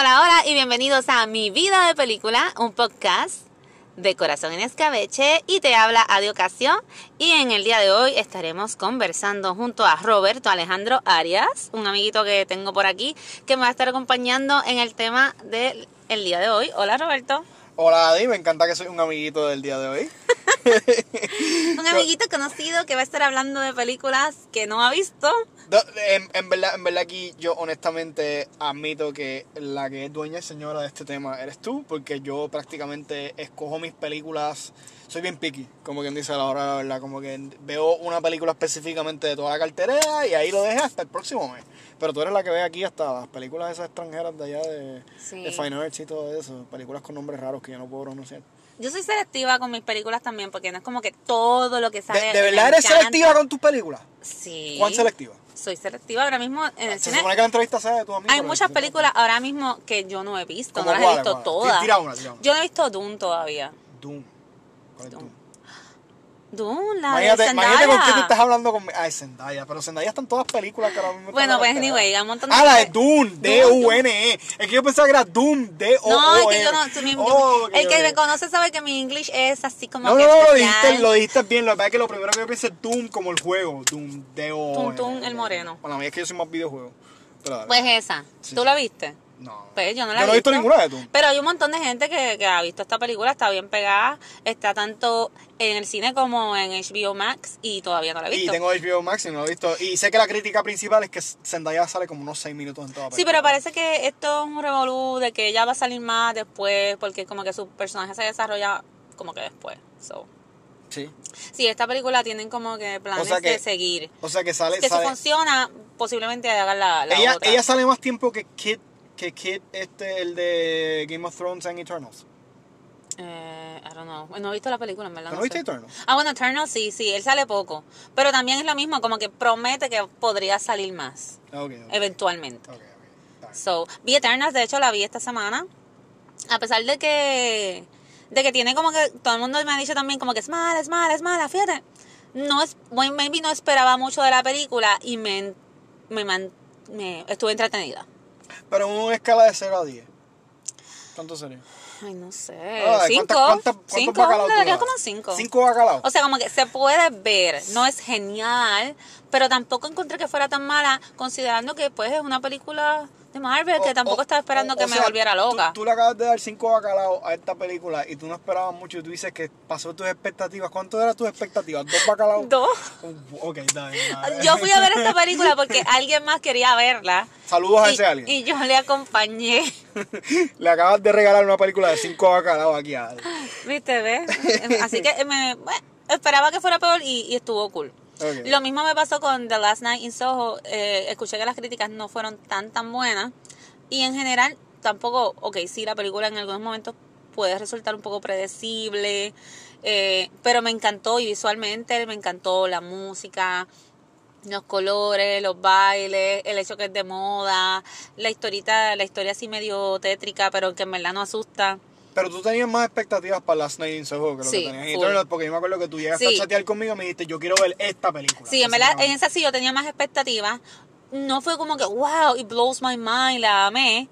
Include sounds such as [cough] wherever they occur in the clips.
Hola, hola y bienvenidos a Mi Vida de Película, un podcast de Corazón en Escabeche y te habla Adi Ocasión y en el día de hoy estaremos conversando junto a Roberto Alejandro Arias, un amiguito que tengo por aquí que me va a estar acompañando en el tema del el día de hoy. Hola Roberto. Hola Adi, me encanta que soy un amiguito del día de hoy. [laughs] un amiguito conocido que va a estar hablando de películas que no ha visto. En, en, verdad, en verdad aquí yo honestamente admito que la que es dueña y señora de este tema eres tú, porque yo prácticamente escojo mis películas, soy bien picky, como quien dice a la hora la verdad, como que veo una película específicamente de toda la cartera y ahí lo dejo hasta el próximo mes. Pero tú eres la que ve aquí hasta las películas esas extranjeras de allá de, de Fine Arts y todo eso, películas con nombres raros que yo no puedo pronunciar. Yo soy selectiva con mis películas también, porque no es como que todo lo que sale. ¿De, verdad eres selectiva con tus películas? Sí. ¿Cuán selectiva? Soy selectiva ahora mismo en el Se cine. supone que la entrevista sea de tu amigo. Hay muchas películas ahora mismo que yo no he visto, no ¿Cómo las he cuáles, visto cuáles? todas. Tira una, tira una. Yo no he visto Doom todavía. Doom. ¿Cuál es Doom. Doom? Doom, la Imagínate, de imagínate con quién tú estás hablando con... Ay, Zendaya. Pero Zendaya están todas películas que ahora mismo Bueno, en pues anyway, hay un montón de Ah, la de Doom. D-U-N-E. Es que yo pensaba que era Doom. D-O-O-M. No, es que yo no. tú- mi- Oh, el que me conoce sabe que mi English es así como. No, que no, no, lo dijiste, lo dijiste bien. Lo que pasa es que lo primero que yo pensé es Doom como el juego. Doom, D-O-O-M. Tum, tum, el moreno. Bueno, a mí es que yo soy más videojuego. Pero. Pues esa. Sí. ¿Tú la viste? No. Pues yo no la yo he no he visto ninguna de Doom. Pero hay un montón de gente que, que ha visto esta película, está bien pegada, está tanto en el cine como en HBO Max y todavía no la he Y visto. tengo HBO Max y no lo he visto. Y sé que la crítica principal es que Zendaya sale como unos 6 minutos en toda la Sí, película. pero parece que esto es un revolú de que ella va a salir más después, porque como que su personaje se desarrolla como que después. So. Sí. Sí, esta película tienen como que planes O sea que- de seguir. O sea que sale... Que si sale funciona, posiblemente hagan la, la ella, otra. ella sale más tiempo que Kid, que Kid este, el de Game of Thrones and Eternals. Eh, I don't know. No he visto la película, en verdad. ¿No No viste sé. Eternals? Ah, bueno, Eternal sí, sí, él sale poco. Pero también es lo mismo, como que promete que podría salir más, Ah, Ok, ok. eventualmente. ok, ok. Está bien. So, vi Eternals, de hecho la vi esta semana. A pesar de que de que tiene como que todo el mundo me ha dicho también como que es mala, es mala, es mala, fíjate. No es bueno, maybe no esperaba mucho de la película y me me, man- me estuve entretenida. Pero en una escala de 0 a 10. ¿Cuánto sería? Ay, no sé. Ay, cinco. ¿cuántas- cuántas- cinco. Le daría como cinco. ¿Cinco bacalaos? O sea, como que se puede ver, no es genial, pero tampoco encontré que fuera tan mala, considerando que pues es una película de Marvel, que tampoco o- estaba esperando o- que me sea, volviera loca. Tú, tú le acabas de dar cinco bacalaos a esta película y tú no esperabas mucho y tú dices que pasó tus expectativas. ¿Cuánto eran tus expectativas? ¿Dos bacalaos? Dos. Uh, ok, dale, dale. Yo fui a ver esta película porque [laughs] alguien más quería verla. Saludos a ese alguien. y yo le acompañé. [laughs] Le acabas de regalar una película de cinco bacalaos aquí a Ale. ¿Viste, ves? Así que me bueno, esperaba que fuera peor y, y estuvo cool. Lo mismo me pasó con The Last Night in Soho. Eh, escuché que las críticas no fueron tan, tan buenas. Y en general, tampoco, ok, sí, la película en algunos momentos puede resultar un poco predecible. eh, pero me encantó y visualmente me encantó la música, los colores, los bailes, el hecho que es de moda, la historita, la historia así medio tétrica, pero que en verdad no asusta. Pero tú tenías más expectativas para Last Night in Soho que lo Sí, que tenías en full. Eternals, porque yo me acuerdo que tú llegaste Sí. a chatear conmigo y me dijiste, yo quiero ver esta película. Sí, en verdad, en esa sí yo tenía más expectativas. No fue como que, wow, it blows my mind, la amé.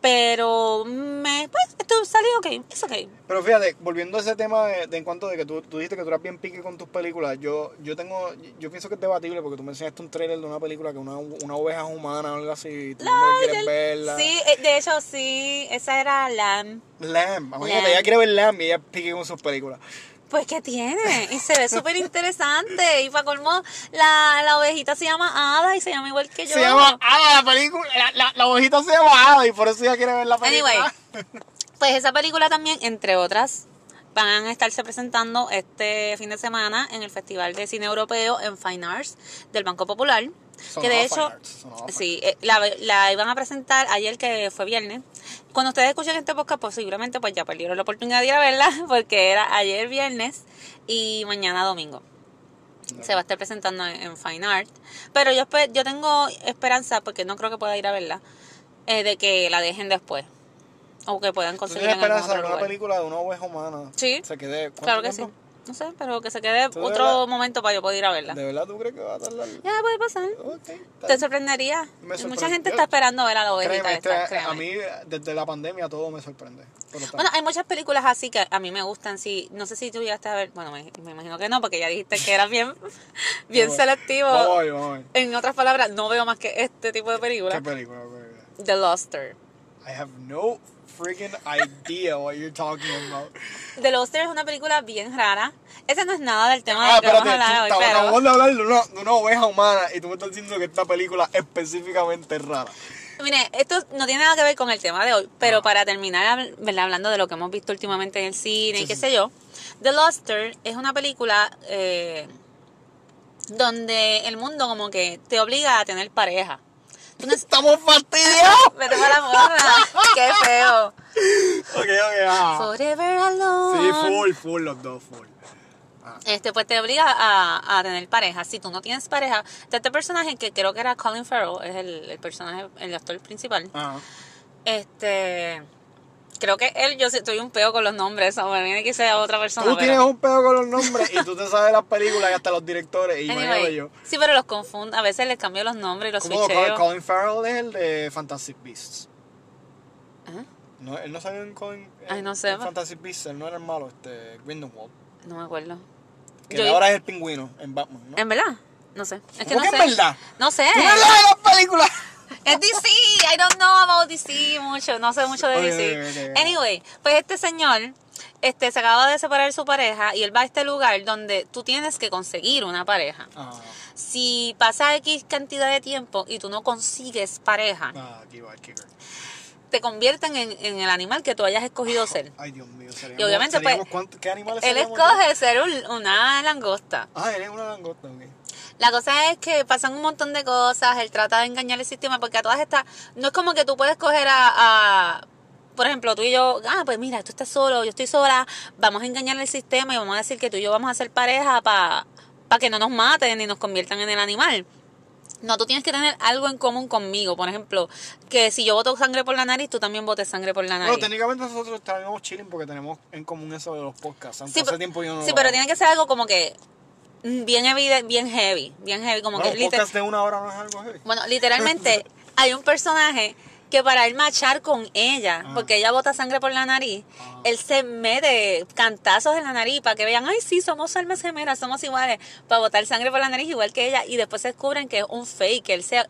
Pero, me, pues, esto salió ok, es ok. Pero fíjate, volviendo a ese tema de, de en cuanto de que tú, tú dijiste que tú eras bien pique con tus películas, yo yo tengo, yo pienso que es debatible porque tú me enseñaste un trailer de una película que una, una oveja es humana o algo así, y tú no quieres verla. Sí, eh, de hecho, sí, esa era Lamb. Lamb, imagínate, Lamb. ella quiere ver Lamb y ella pique con sus películas. Pues, ¿qué tiene? Y se ve súper interesante. Y para colmo, la, la ovejita se llama Ada y se llama igual que yo. Se llama Ada la película, la, la, la ovejita se llama Ada y por eso ella quiere ver la película. Anyway, [laughs] pues esa película también, entre otras, van a estarse presentando este fin de semana en el Festival de Cine Europeo en Fine Arts del Banco Popular. Que de hecho, sí, eh, la, la iban a presentar ayer que fue viernes. Cuando ustedes escuchen este podcast, posiblemente pues ya perdieron la oportunidad de ir a verla, [laughs] porque era ayer viernes y mañana domingo. Se va a estar presentando en, en Fine Art. Pero yo, yo tengo esperanza, porque no creo que pueda ir a verla, eh, de que la dejen después. O que puedan ¿Tú conseguir tienes en algún esperanza de otro que una película de una oveja humana Sí, se quede? ¿cuánto Claro que tiempo? sí. No sé, pero que se quede ¿Tú de otro verdad? momento para yo poder ir a verla. ¿De verdad tú crees que va a tardar? Ya puede pasar. Te sorprendería. Me Mucha sorprende. gente está esperando ver a la ovejita Créeme, esta, este- a mí desde la pandemia todo me sorprende. Bueno, hay muchas películas así que a mí me gustan. Sí, no sé si tú llegaste a ver. Bueno, me, me imagino que no, porque ya dijiste que eras bien, [laughs] bien selectivo. En otras palabras, no veo más que este tipo de ¿Qué película. película? ¿Qué película? The Luster. I have no freaking idea what you're talking about. The Luster es una película bien rara. Ese no es nada del tema Ah, del que vamos espérate, a hablar hoy, pero... acabamos de hablar de una, de una oveja humana y tú me estás diciendo que esta película específicamente es rara. Mire, esto no tiene nada que ver con el tema de hoy, pero Ah. para terminar ¿verdad? hablando de lo que hemos visto últimamente en el cine Sí, y qué sí. sé yo, The Luster es una película eh, donde el mundo como que te obliga a tener pareja. ¡Estamos fastidiados! [laughs] Vete para la morra, qué feo. ok, ok, ah. Forever alone. Sí, full, full los dos, full. Este, pues te obliga a, a tener pareja. Si tú no tienes pareja, de este personaje que creo que era Colin Farrell, es el, el personaje, el actor principal. Ajá. Este, creo que él, yo sí estoy un peo con los nombres, o me viene que sea otra persona. Tú pero- tienes un pedo con los nombres y tú te sabes las películas y hasta los directores. Y Anyway, yo. sí, pero los confundo, a veces les cambio los nombres y los switcheo. Colin Farrell es el de Fantastic Beasts. Ajá. No, él no salió en Colin. Ay, no sé, en. Fantastic Beasts, él no era el malo, este. Grindelwald. No me acuerdo. Que Yo- ahora es el pingüino en Batman, ¿no? ¿En verdad? No sé. Es que ¿Cómo no que sé. en verdad? No sé. ¡Tú no de las películas! Es DC. I don't know about DC mucho. No sé mucho de DC. Anyway, pues este señor este, se acaba de separar su pareja y él va a este lugar donde tú tienes que conseguir una pareja. Ah, Si pasa X cantidad de tiempo y tú no consigues pareja, ah, te convierten en, en el animal que tú hayas escogido ser. Ay, Dios mío. Seríamos, Y obviamente, pues, ¿Qué animales Él escoge ser un- una langosta. Ah, eres una langosta, ok. La cosa es que pasan un montón de cosas, él trata de engañar el sistema, porque a todas estas, no es como que tú puedes coger a, a- por ejemplo, tú y yo, ah, pues mira, tú estás solo, yo estoy sola, vamos a engañar el sistema y vamos a decir que tú y yo vamos a ser pareja para que no nos maten ni nos conviertan en el animal. No, tú tienes que tener algo en común conmigo. Por ejemplo, que si yo boto sangre por la nariz, tú también botes sangre por la nariz. Bueno, técnicamente nosotros estaremos chilling porque tenemos en común eso de los podcasts. Aunque Sí, hace pero- tiempo yo no sí lo pero hago. tiene que ser algo como que bien heavy, bien heavy, bien heavy, como Bueno, que un liter- podcast de una hora no es algo heavy. Bueno, literalmente [laughs] hay un personaje que para él machar con ella, Ah. porque ella bota sangre por la nariz, Ah. él se mete cantazos en la nariz para que vean, ay, sí, somos almas gemelas, somos iguales, para botar sangre por la nariz igual que ella, y después se descubren que es un fake, que él se,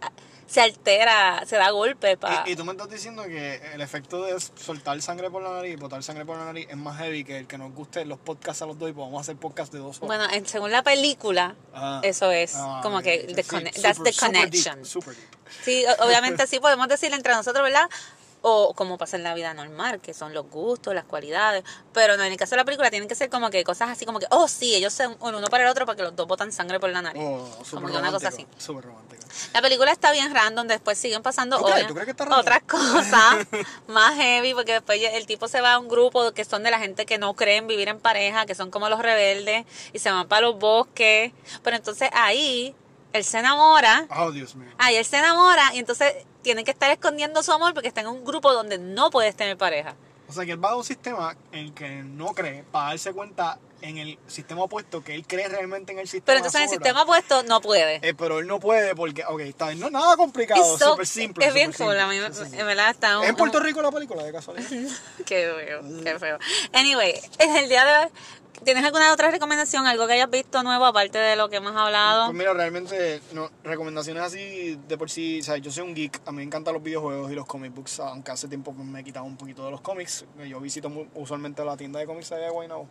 se altera, se da golpe para... Y, y tú me estás diciendo que el efecto de soltar sangre por la nariz, botar sangre por la nariz, es más heavy que el que nos guste los podcasts a los dos y podamos hacer podcasts de dos horas. Bueno, en- según la película, Ah. eso es Ah, como que the Sí, super- that's the super deep, connection. super deep. Sí, obviamente sí podemos decir entre nosotros, ¿verdad? O como pasa en la vida normal, que son los gustos, las cualidades. Pero no, en el caso de la película tienen que ser como que cosas así como que, oh sí, ellos son el uno para el otro para que los dos botan sangre por la nariz. Oh, como que una cosa así. Súper romántico. La película está bien random, después siguen pasando ¿Tú crees? obvia- ¿Tú crees que está random? otras cosas [laughs] más heavy, porque después el tipo se va a un grupo que son de la gente que no creen vivir en pareja, que son como los rebeldes, y se van para los bosques. Pero entonces ahí él se enamora. Oh, Dios mío. Ahí él se enamora y entonces tiene que estar escondiendo su amor porque está en un grupo donde no puedes tener pareja. O sea que él va a un sistema en el que no cree para darse cuenta en el sistema opuesto que él cree realmente en el sistema. Pero entonces en el sistema opuesto no puede. Eh, pero él no puede porque, ok, está bien, no es nada complicado, so- súper simple. es bien cool, a mí me- verdad está un- ¿Es en Puerto Rico la película, de casualidad? [laughs] Qué feo, qué feo. Anyway, en [laughs] el día de hoy, ¿tienes alguna otra recomendación? Algo que hayas visto nuevo aparte de lo que hemos hablado? Pues mira, realmente, no, recomendaciones así de por sí, o sea, yo soy un geek, a mí me encantan los videojuegos y los comic books, aunque hace tiempo pues, me he quitado un poquito de los cómics. Yo visito mu- usualmente la tienda de cómics allá de Guaynabo.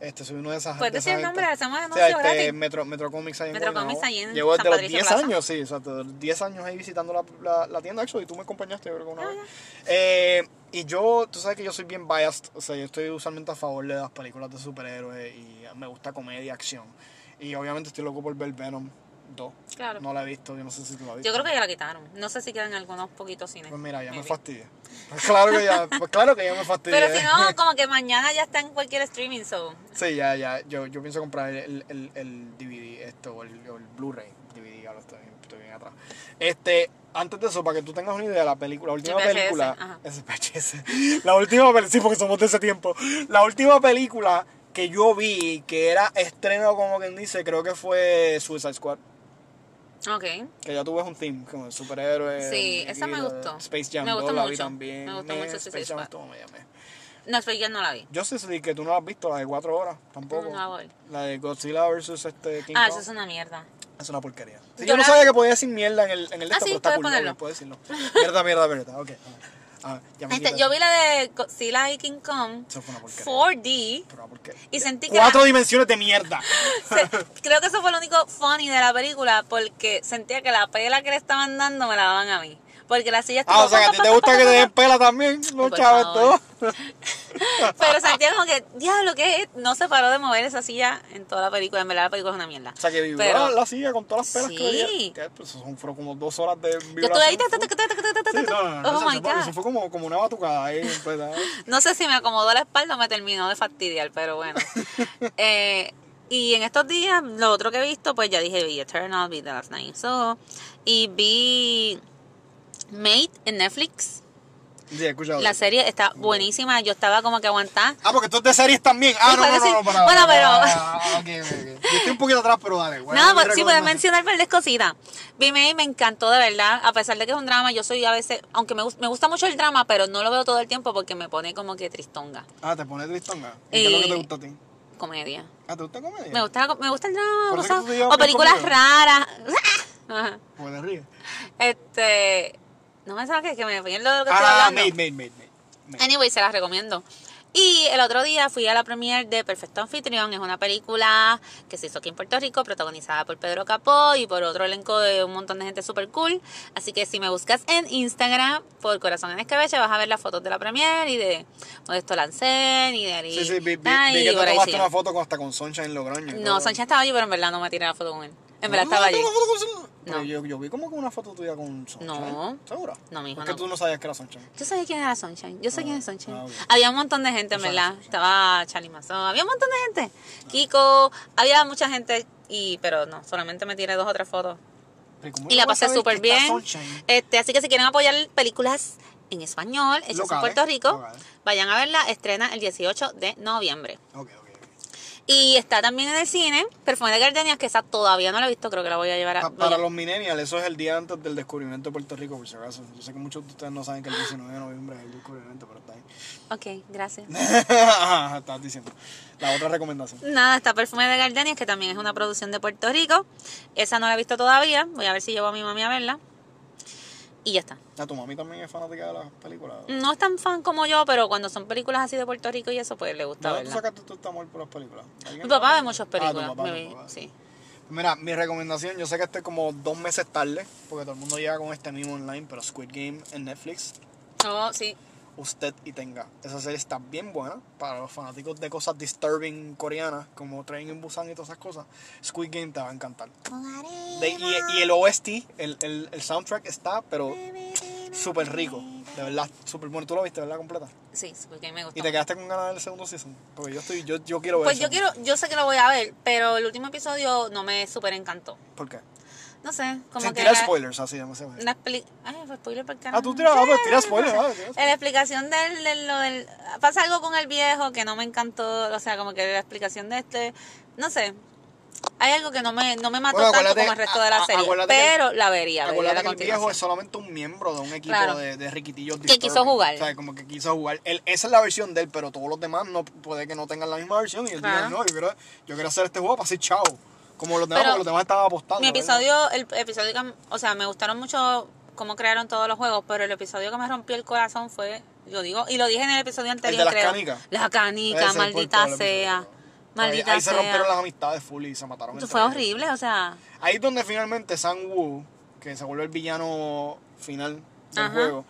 Este, soy uno de esas Puedes de decir el nombre, hacemos O sea, este. Metro, Metro Comics ahí en Metro Guaynabo. Comics ahí en Llevo desde San los Patricio 10 Plaza. años, sí, o sea, desde los 10 años ahí visitando la, la, la tienda, actually, y tú me acompañaste, yo creo que una Ah, vez. Eh, y yo, tú sabes que yo soy bien biased, o sea, yo estoy usualmente a favor de las películas de superhéroes y me gusta comedia, acción. Y obviamente estoy loco por ver Venom 2. Claro. No la he visto, yo no sé si tú la has visto. Yo creo que ya la quitaron. No sé si quedan algunos poquitos cines. Pues mira, ya me fastidia. Pues claro que ya, pues claro que ya me fastidia. Pero si no, [laughs] como que mañana ya está en cualquier streaming, so. Sí, ya, ya. Yo, yo pienso comprar el, el, el DVD, esto, o el, el Blu-ray. DVD, lo estoy, estoy bien atrás. Este, antes de eso, para que tú tengas una idea, la película, la última película. VHS. [laughs] La última película, sí, porque somos de ese tiempo. La última película que yo vi que era estreno, como quien dice, creo que fue Suicide Squad. Ok. Que ya tú ves un theme, como de superhéroes. Sí, esa me gustó. Space Jam Me gustó 2 la vi mucho. también. Me gustó Eh, mucho Space Jam estuvo media meh. No, Space Jam no la vi. Yo sé que tú no la has visto, la de 4 horas, tampoco. No, no la voy. La de Godzilla vs. Este King Ah, Kong. eso es una mierda. Es una porquería. Sí, Yo yo no la- sabía que podía decir mierda en el, en el Ah, esto, sí, pero está puedes cool, puedo decirlo. Mierda, mierda, mierda. Ok. Ah, ya me Este, quitas. yo vi la de Godzilla y King Kong Eso fue una porquería. 4D. Pero una porquería. Y sentí que Cuatro la- dimensiones de mierda. [laughs] se- creo que eso fue lo único funny de la película porque sentía que la pela que le estaban dando me la daban a mí. Porque las sillas... Ah, o sea, que a ti te gusta que te den pela también, [laughs] los chaves todos. [laughs] Pero Santiago como que, diablo, que no se paró de mover esa silla en toda la película. En verdad la película es una mierda. O sea, que vibró la silla con todas las pelas que había. Pues fueron como dos horas de vibración. Yo estuve ahí... Oh, my God. Eso fue como, como una batucada ahí. no sé si me acomodó la espalda o me terminó de fastidiar, pero bueno. [laughs] eh... Y en estos días, lo otro que he visto, pues ya dije, vi Eternal, vi The Last Night So, y vi Mate en Netflix. Sí, he escuchado. La serie está buenísima, yo estaba como que aguantada. Ah, porque tú es de series también. Ah, no, no, puede no, no, para. Bueno, pero- Ah, ok, ok, ok. Yo estoy un poquito atrás, pero dale. Bueno, No, pues, sí, puedes mencionar verdes cositas. Vi Mate, me encantó de verdad, a pesar de que es un drama, yo soy a veces, aunque me, me gusta mucho el drama, pero no lo veo todo el tiempo porque me pone como que tristonga. Ah, te pones tristonga. ¿Y qué es lo que te gusta a ti? Comedia. Ah, ¿te gusta comedia? Me gusta, me gusta el drama, o, llevas o películas raras. [laughs] Ajá. Pues ríes. Este, no me sabes que, me pierdo de lo que estoy Ah, hablando. made, made, made, made. Anyway, se las recomiendo. Y el otro día fui a la premiere de Perfecto Anfitrión. Es una película que se hizo aquí en Puerto Rico, protagonizada por Pedro Capó y por otro elenco de un montón de gente super cool. Así que si me buscas en Instagram por Corazón en Escabeche, vas a ver las fotos de la premiere y de Modesto Lancén y de Ari. Sí, sí, vi, vi, Ah, vi que te tomaste una foto con, hasta con Sunshine Logroño. y No. Sánchez estaba allí, pero en verdad no me tiré la foto con él. En verdad ¿No estaba allí. No. Yo, yo vi como que una foto tuya con Sunshine. No. ¿Segura? No, mijo, Es que no. tú no sabías que era Sunshine. Yo sabía quién era Sunshine. Yo sé quién es Sunshine. ah, ok. Había un montón de gente, en verdad. Estaba Charlie Mazón. Había un montón de gente. Kiko. Había mucha gente. y Pero no, solamente me tiré dos o tres fotos. Pero ¿cómo Y la pasé súper bien. Este, así que si quieren apoyar películas en español, hechas en Puerto Rico, locales. vayan a verla. Estrena el 18 de noviembre. Ok, ok, ok. Y está también en el cine Perfume de Gardenias, que esa todavía no la he visto. Creo que la voy a llevar a. Voy para a- los millennials, eso es el día antes del descubrimiento de Puerto Rico, por si acaso. Yo sé que muchos de ustedes no saben que el 19 de noviembre es el descubrimiento, pero está ahí. Ok, gracias. [laughs] Estabas diciendo. La otra recomendación. Nada, está Perfume de Gardenias, que también es una producción de Puerto Rico. Esa no la he visto todavía. Voy a ver si llevo a mi mami a verla. Y ya está. ¿A tu mami también es fanática de las películas? No es tan fan como yo, pero cuando son películas así de Puerto Rico y eso, pues le gusta ¿De dónde tú sacaste este amor por las películas? ¿Alguien Mi papá ve muchas Ah, tu películas. papá, tu papá. sí. Mira, mi recomendación, yo sé que estoy como dos meses tarde, porque todo el mundo llega con este mismo online, pero Squid Game en Netflix, Oh, sí. Usted y tenga. Esa serie está bien buena para los fanáticos de cosas disturbing coreanas, como Train in Busan y todas esas cosas. Squid Game te va a encantar. De- y, y el OST, el, el, el soundtrack está, pero súper rico. De verdad, súper bueno. ¿Tú lo viste, verdad, completa? Sí, porque me gustó. ¿Y te quedaste con ganas del segundo season? Porque yo estoy, yo, yo quiero ver Pues eso. yo quiero, yo sé que lo voy a ver, pero el último episodio no me súper encantó. ¿Por qué? No sé, como Sin que tirar la, spoilers, así la expli- Ay, fue spoiler por Ah, tú tiras, ah, pues tira [laughs] spoilers. ah, tira spoilers. La explicación del, del- lo del... Pasa algo con el viejo que no me encantó, o sea, como que la explicación de este... No sé, hay algo que no me, no me mató Bueno, tanto como el resto de la serie, pero la vería, vería la que el viejo es solamente un miembro de un equipo Claro. de, de riquitillos Que quiso jugar. O sea, como que quiso jugar. Él, esa es la versión de él, pero todos los demás no puede que no tengan la misma versión. Y él diga, no, yo quiero, yo quiero hacer este juego para ser chavo. Como los demás, Pero los demás estaban apostando. Mi ¿verdad? episodio, el episodio que, o sea, me gustaron mucho cómo crearon todos los juegos, pero el episodio que me rompió el corazón fue, yo digo, y lo dije en el episodio anterior, las creo. canicas. La Ese canica, el maldita sea. Maldita ahí, ahí se rompieron las amistades full y se mataron. Eso fue ellos. horrible, o sea, Ahí es donde finalmente Sang Woo, que se vuelve el villano final del Ajá. juego,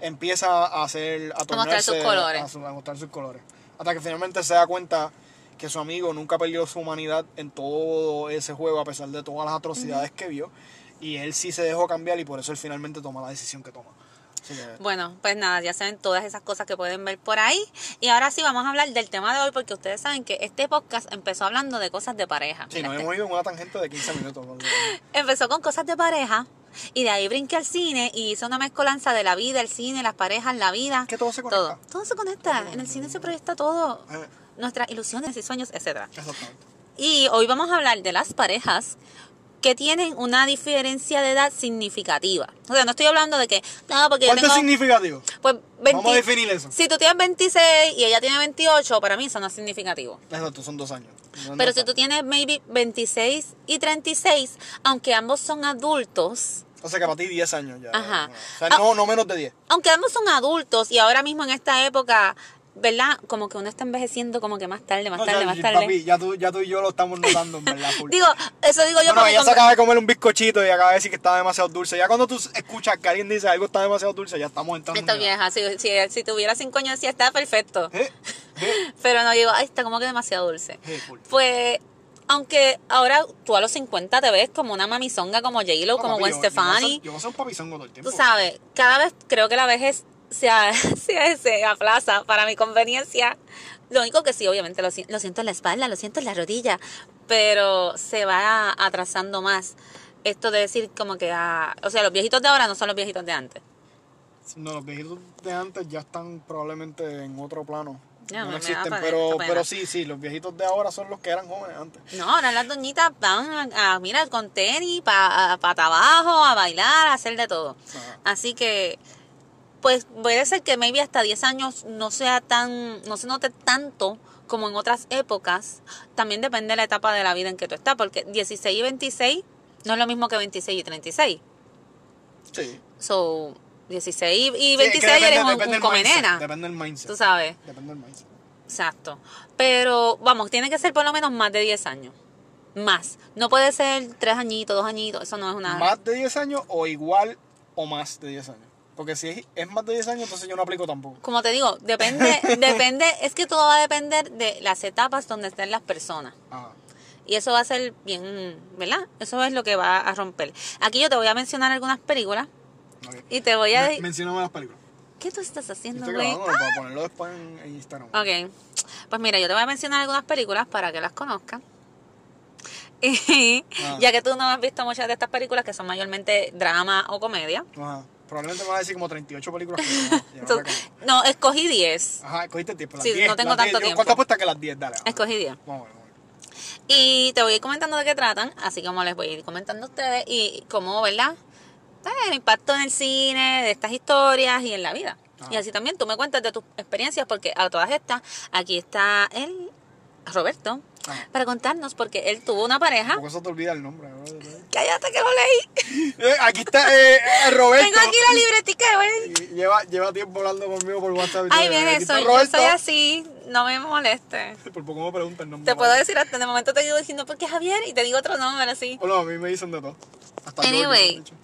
empieza a hacer a, mostrar tornarse- sus colores. A, a mostrar sus colores. Hasta que finalmente se da cuenta que su amigo nunca perdió su humanidad en todo ese juego, a pesar de todas las atrocidades que vio. Y él sí se dejó cambiar y por eso él finalmente toma la decisión que toma. Que, Bueno, pues nada, ya saben todas esas cosas que pueden ver por ahí. Y ahora sí vamos a hablar del tema de hoy porque ustedes saben que este podcast empezó hablando de cosas de pareja. sí, nos este- hemos ido en una tangente de 15 minutos. [laughs] Empezó con cosas de pareja y de ahí brinqué al cine y hice una mezcolanza de la vida, el cine, las parejas, la vida. Que todo se conecta. Todo, todo se conecta. En el cine se proyecta todo. Eh, nuestras ilusiones y sueños, etcétera. Exactamente. Y hoy vamos a hablar de las parejas que tienen una diferencia de edad significativa. O sea, no estoy hablando de que, no, porque yo ¿Cuánto es significativo? Pues 20 Vamos a definir eso. Si tú tienes 26 y ella tiene 28, para mí eso no es significativo. Exacto, son dos años. No, Pero no si tú tienes maybe 26 y 36, aunque ambos son adultos, O sea que para ti 10 años ya. Ajá. O sea, Ah. no, no menos de 10. aunque ambos son adultos y ahora mismo en esta época, ¿verdad? Como que uno está envejeciendo como que más tarde, más No, tarde, ya, más tarde. papi, ya tú, ya tú y yo lo estamos notando, en verdad. full. Digo, eso digo yo no, no, porque ella se acaba de comer un bizcochito y acaba de decir que está demasiado dulce. Ya cuando tú escuchas que alguien dice algo está demasiado dulce, ya estamos entrando. En edad. vieja, si, si, si tuviera 5 años decía, está perfecto. Eh, eh, [laughs] Pero no digo, ay, está como que demasiado dulce. eh. Pues, aunque ahora tú a los 50 te ves como una mamizonga como J-Lo, No, como Gwen yo- yo Stefani. Yo voy a ser un papizongo todo el tiempo. Tú sabes, cada vez creo que la vejez [laughs] se, a- se, se aplaza para mi conveniencia. Lo único que sí, obviamente, lo, lo siento en la espalda, lo siento en la rodilla, pero se va atrasando más. Esto de decir como que, ah, o sea, los viejitos de ahora no son los viejitos de antes. No, los viejitos de antes ya están probablemente en otro plano. No existen, pena, pero, pero sí, sí, los viejitos de ahora son los que eran jóvenes antes. No, ahora las doñitas van a, a mirar con tenis, para abajo, a bailar, a hacer de todo. Ajá. Así que, pues puede ser que maybe hasta 10 años no sea tan, no se note tanto como en otras épocas. También depende de la etapa de la vida en que tú estás, porque 16 y 26 no es lo mismo que 26 y 36. Sí. So, 16 y- y Sí, es que 26 depende- eres un, depende un del come mindset, nena, Depende del mindset. tú sabes. Depende del mindset. Exacto. Pero, vamos, tiene que ser por lo menos más de 10 años. Más. No puede ser 3 añitos, 2 añitos. Eso no es una... Más de 10 años o igual o más de 10 años. Porque si es, es más de 10 años, entonces yo no aplico tampoco. Como te digo, depende, [laughs] depende, es que todo va a depender de las etapas donde estén las personas. Ajá. Y eso va a ser bien, ¿verdad? Eso es lo que va a romper. Aquí yo te voy a mencionar algunas películas Ok. y te voy a Men- decir... Mencióname las películas. ¿Qué tú estás haciendo, Estoy güey? grabando para ponerlo después en, en Instagram. Ok. Pues mira, yo te voy a mencionar algunas películas para que las conozcas. [laughs] Y Ah. ya que tú no has visto muchas de estas películas que son mayormente drama o comedia. Ajá. Probablemente me vas a decir como 38 películas. que no, no Entonces, recuerdo. no, escogí 10. Ajá, cogiste tiempo. Las Sí, 10, no tengo las tanto 10. tiempo. ¿Cuánto apuestas que las 10? Dale. ajá. Escogí 10. Vamos a ver. Y te voy a ir comentando de qué tratan, así como les voy a ir comentando a ustedes y cómo, ¿verdad? Eh, El impacto en el cine, de estas historias y en la vida. Y así también tú me cuentas de tus experiencias, porque a todas estas, aquí está él, Roberto, Ajá. para contarnos, porque él tuvo una pareja. Por eso te olvida el nombre. ¿no? Cállate que lo leí. [laughs] Eh, aquí está eh, eh, Roberto. Tengo aquí la libretica, güey. Lleva, lleva tiempo hablando conmigo por WhatsApp. Ay, bien, soy, yo soy así, no me moleste. [laughs] Por poco me pregunta el nombre. Te puedo decir hasta de momento te digo diciendo, ¿por qué Javier? Y te digo otro nombre así. Bueno, a mí me dicen de todo. Hasta Anyway. yo.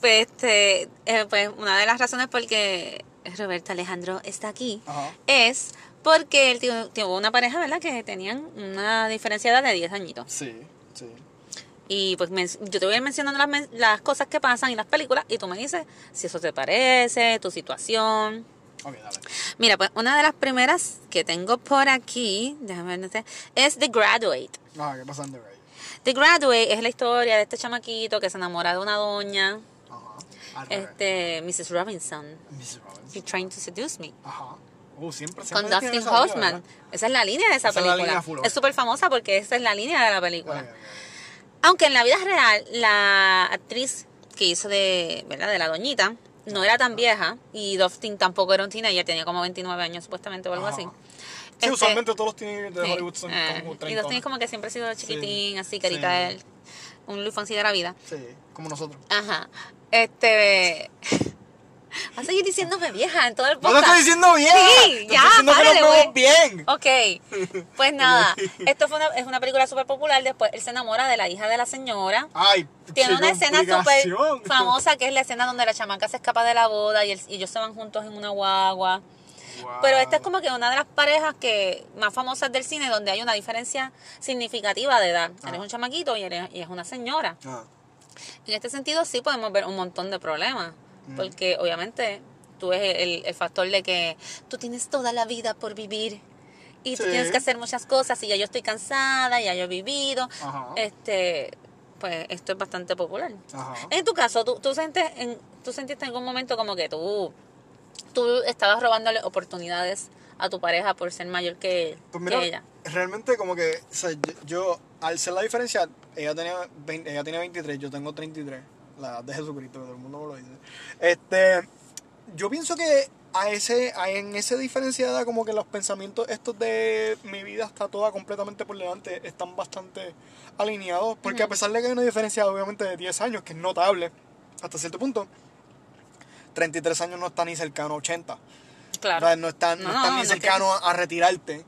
Pues, este, eh, pues una de las razones por que Roberto Alejandro está aquí Ajá. es porque él tuvo, una pareja, ¿verdad? Que tenían una diferencia de edad de 10 añitos. Sí, sí. Y pues yo te voy a ir mencionando las, las cosas que pasan en las películas y tú me dices si eso te parece, tu situación. Ok, dale. Mira, pues una de las primeras que tengo por aquí, déjame ver, es The Graduate. Ah, ¿qué pasa en The Ray? The Graduate es la historia de este chamaquito que se enamora de una doña, Ajá. Este, Mrs. Robinson. Mrs. Rollins. You're trying to seduce me. Ajá. Uh, siempre, Con siempre tiene Dustin Hoffman. Esa es la línea de esa Esa es la película. es súper famosa porque esa es la línea de la película. Aunque en la vida real, la actriz que hizo de, ¿verdad? de la doñita no era tan vieja y Dustin tampoco era un teenager, tenía como 29 años supuestamente o algo Ajá. así. Sí, Este, usualmente todos los teenagers de sí, Hollywood son eh, como y 30. Dustin es como que siempre ha sido chiquitín, así, carita de él, un lufoncito de la vida. Sí, como nosotros. Ajá. Este... Va a seguir diciéndome vieja en todo el No podcast. estoy diciendo bien. Sí, ya, vemos güey. bien. Ok, pues [laughs] nada, esto fue una, es una película súper popular, después él se enamora de la hija de la señora. Ay, Tiene una escena súper famosa que es la escena donde la chamaca se escapa de la boda y, él- y ellos se van juntos en una guagua. Wow. Pero esta es como que una de las parejas que más famosas del cine donde hay una diferencia significativa de edad. Él es Ah. un chamaquito y, él es, y es una señora. Ah, En este sentido sí podemos ver un montón de problemas, Mm. porque obviamente tú ves el, el factor de que tú tienes toda la vida por vivir y tú Sí. tienes que hacer muchas cosas y ya yo estoy cansada, ya yo he vivido. Ajá. Este, pues esto es bastante popular. Ajá. En tu caso, ¿tú, tú, sientes en, tú sentiste en algún momento como que tú, tú estabas robándole oportunidades a tu pareja por ser mayor que, Pues mira, que ella. realmente como que, o sea, yo, yo, al ser la diferencia, ella tenía, 20 ella tenía 23, yo tengo 33, la edad de Jesucristo, que todo el mundo me lo dice. Este, yo pienso que a ese, a- en esa diferencia de edad, como que los pensamientos estos de mi vida está toda completamente por delante, están bastante alineados, porque a pesar de que hay una diferencia obviamente de 10 años, que es notable hasta cierto punto, 33 años no está ni cercano a 80. Claro. O sea, no están, no, No, están no, ni no cercano a, a retirarte.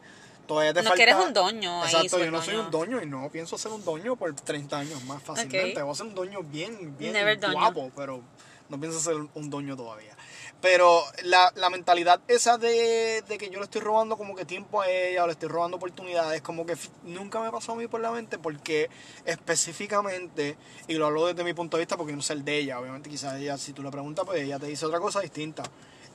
Todavía te No falta... que eres un doño ahí, Exacto, yo no soy doño. un doño y no pienso ser un doño por 30 años más fácilmente. Voy a ser un doño bien, bien Never doño. guapo, pero no pienso ser un doño todavía. Pero la, la mentalidad esa de, de que yo le estoy robando como que tiempo a ella o le estoy robando oportunidades, como que nunca me pasó a mí por la mente porque específicamente, y lo hablo desde mi punto de vista porque no sé el de ella, obviamente quizás ella, si tú le preguntas, pues ella te dice otra cosa distinta.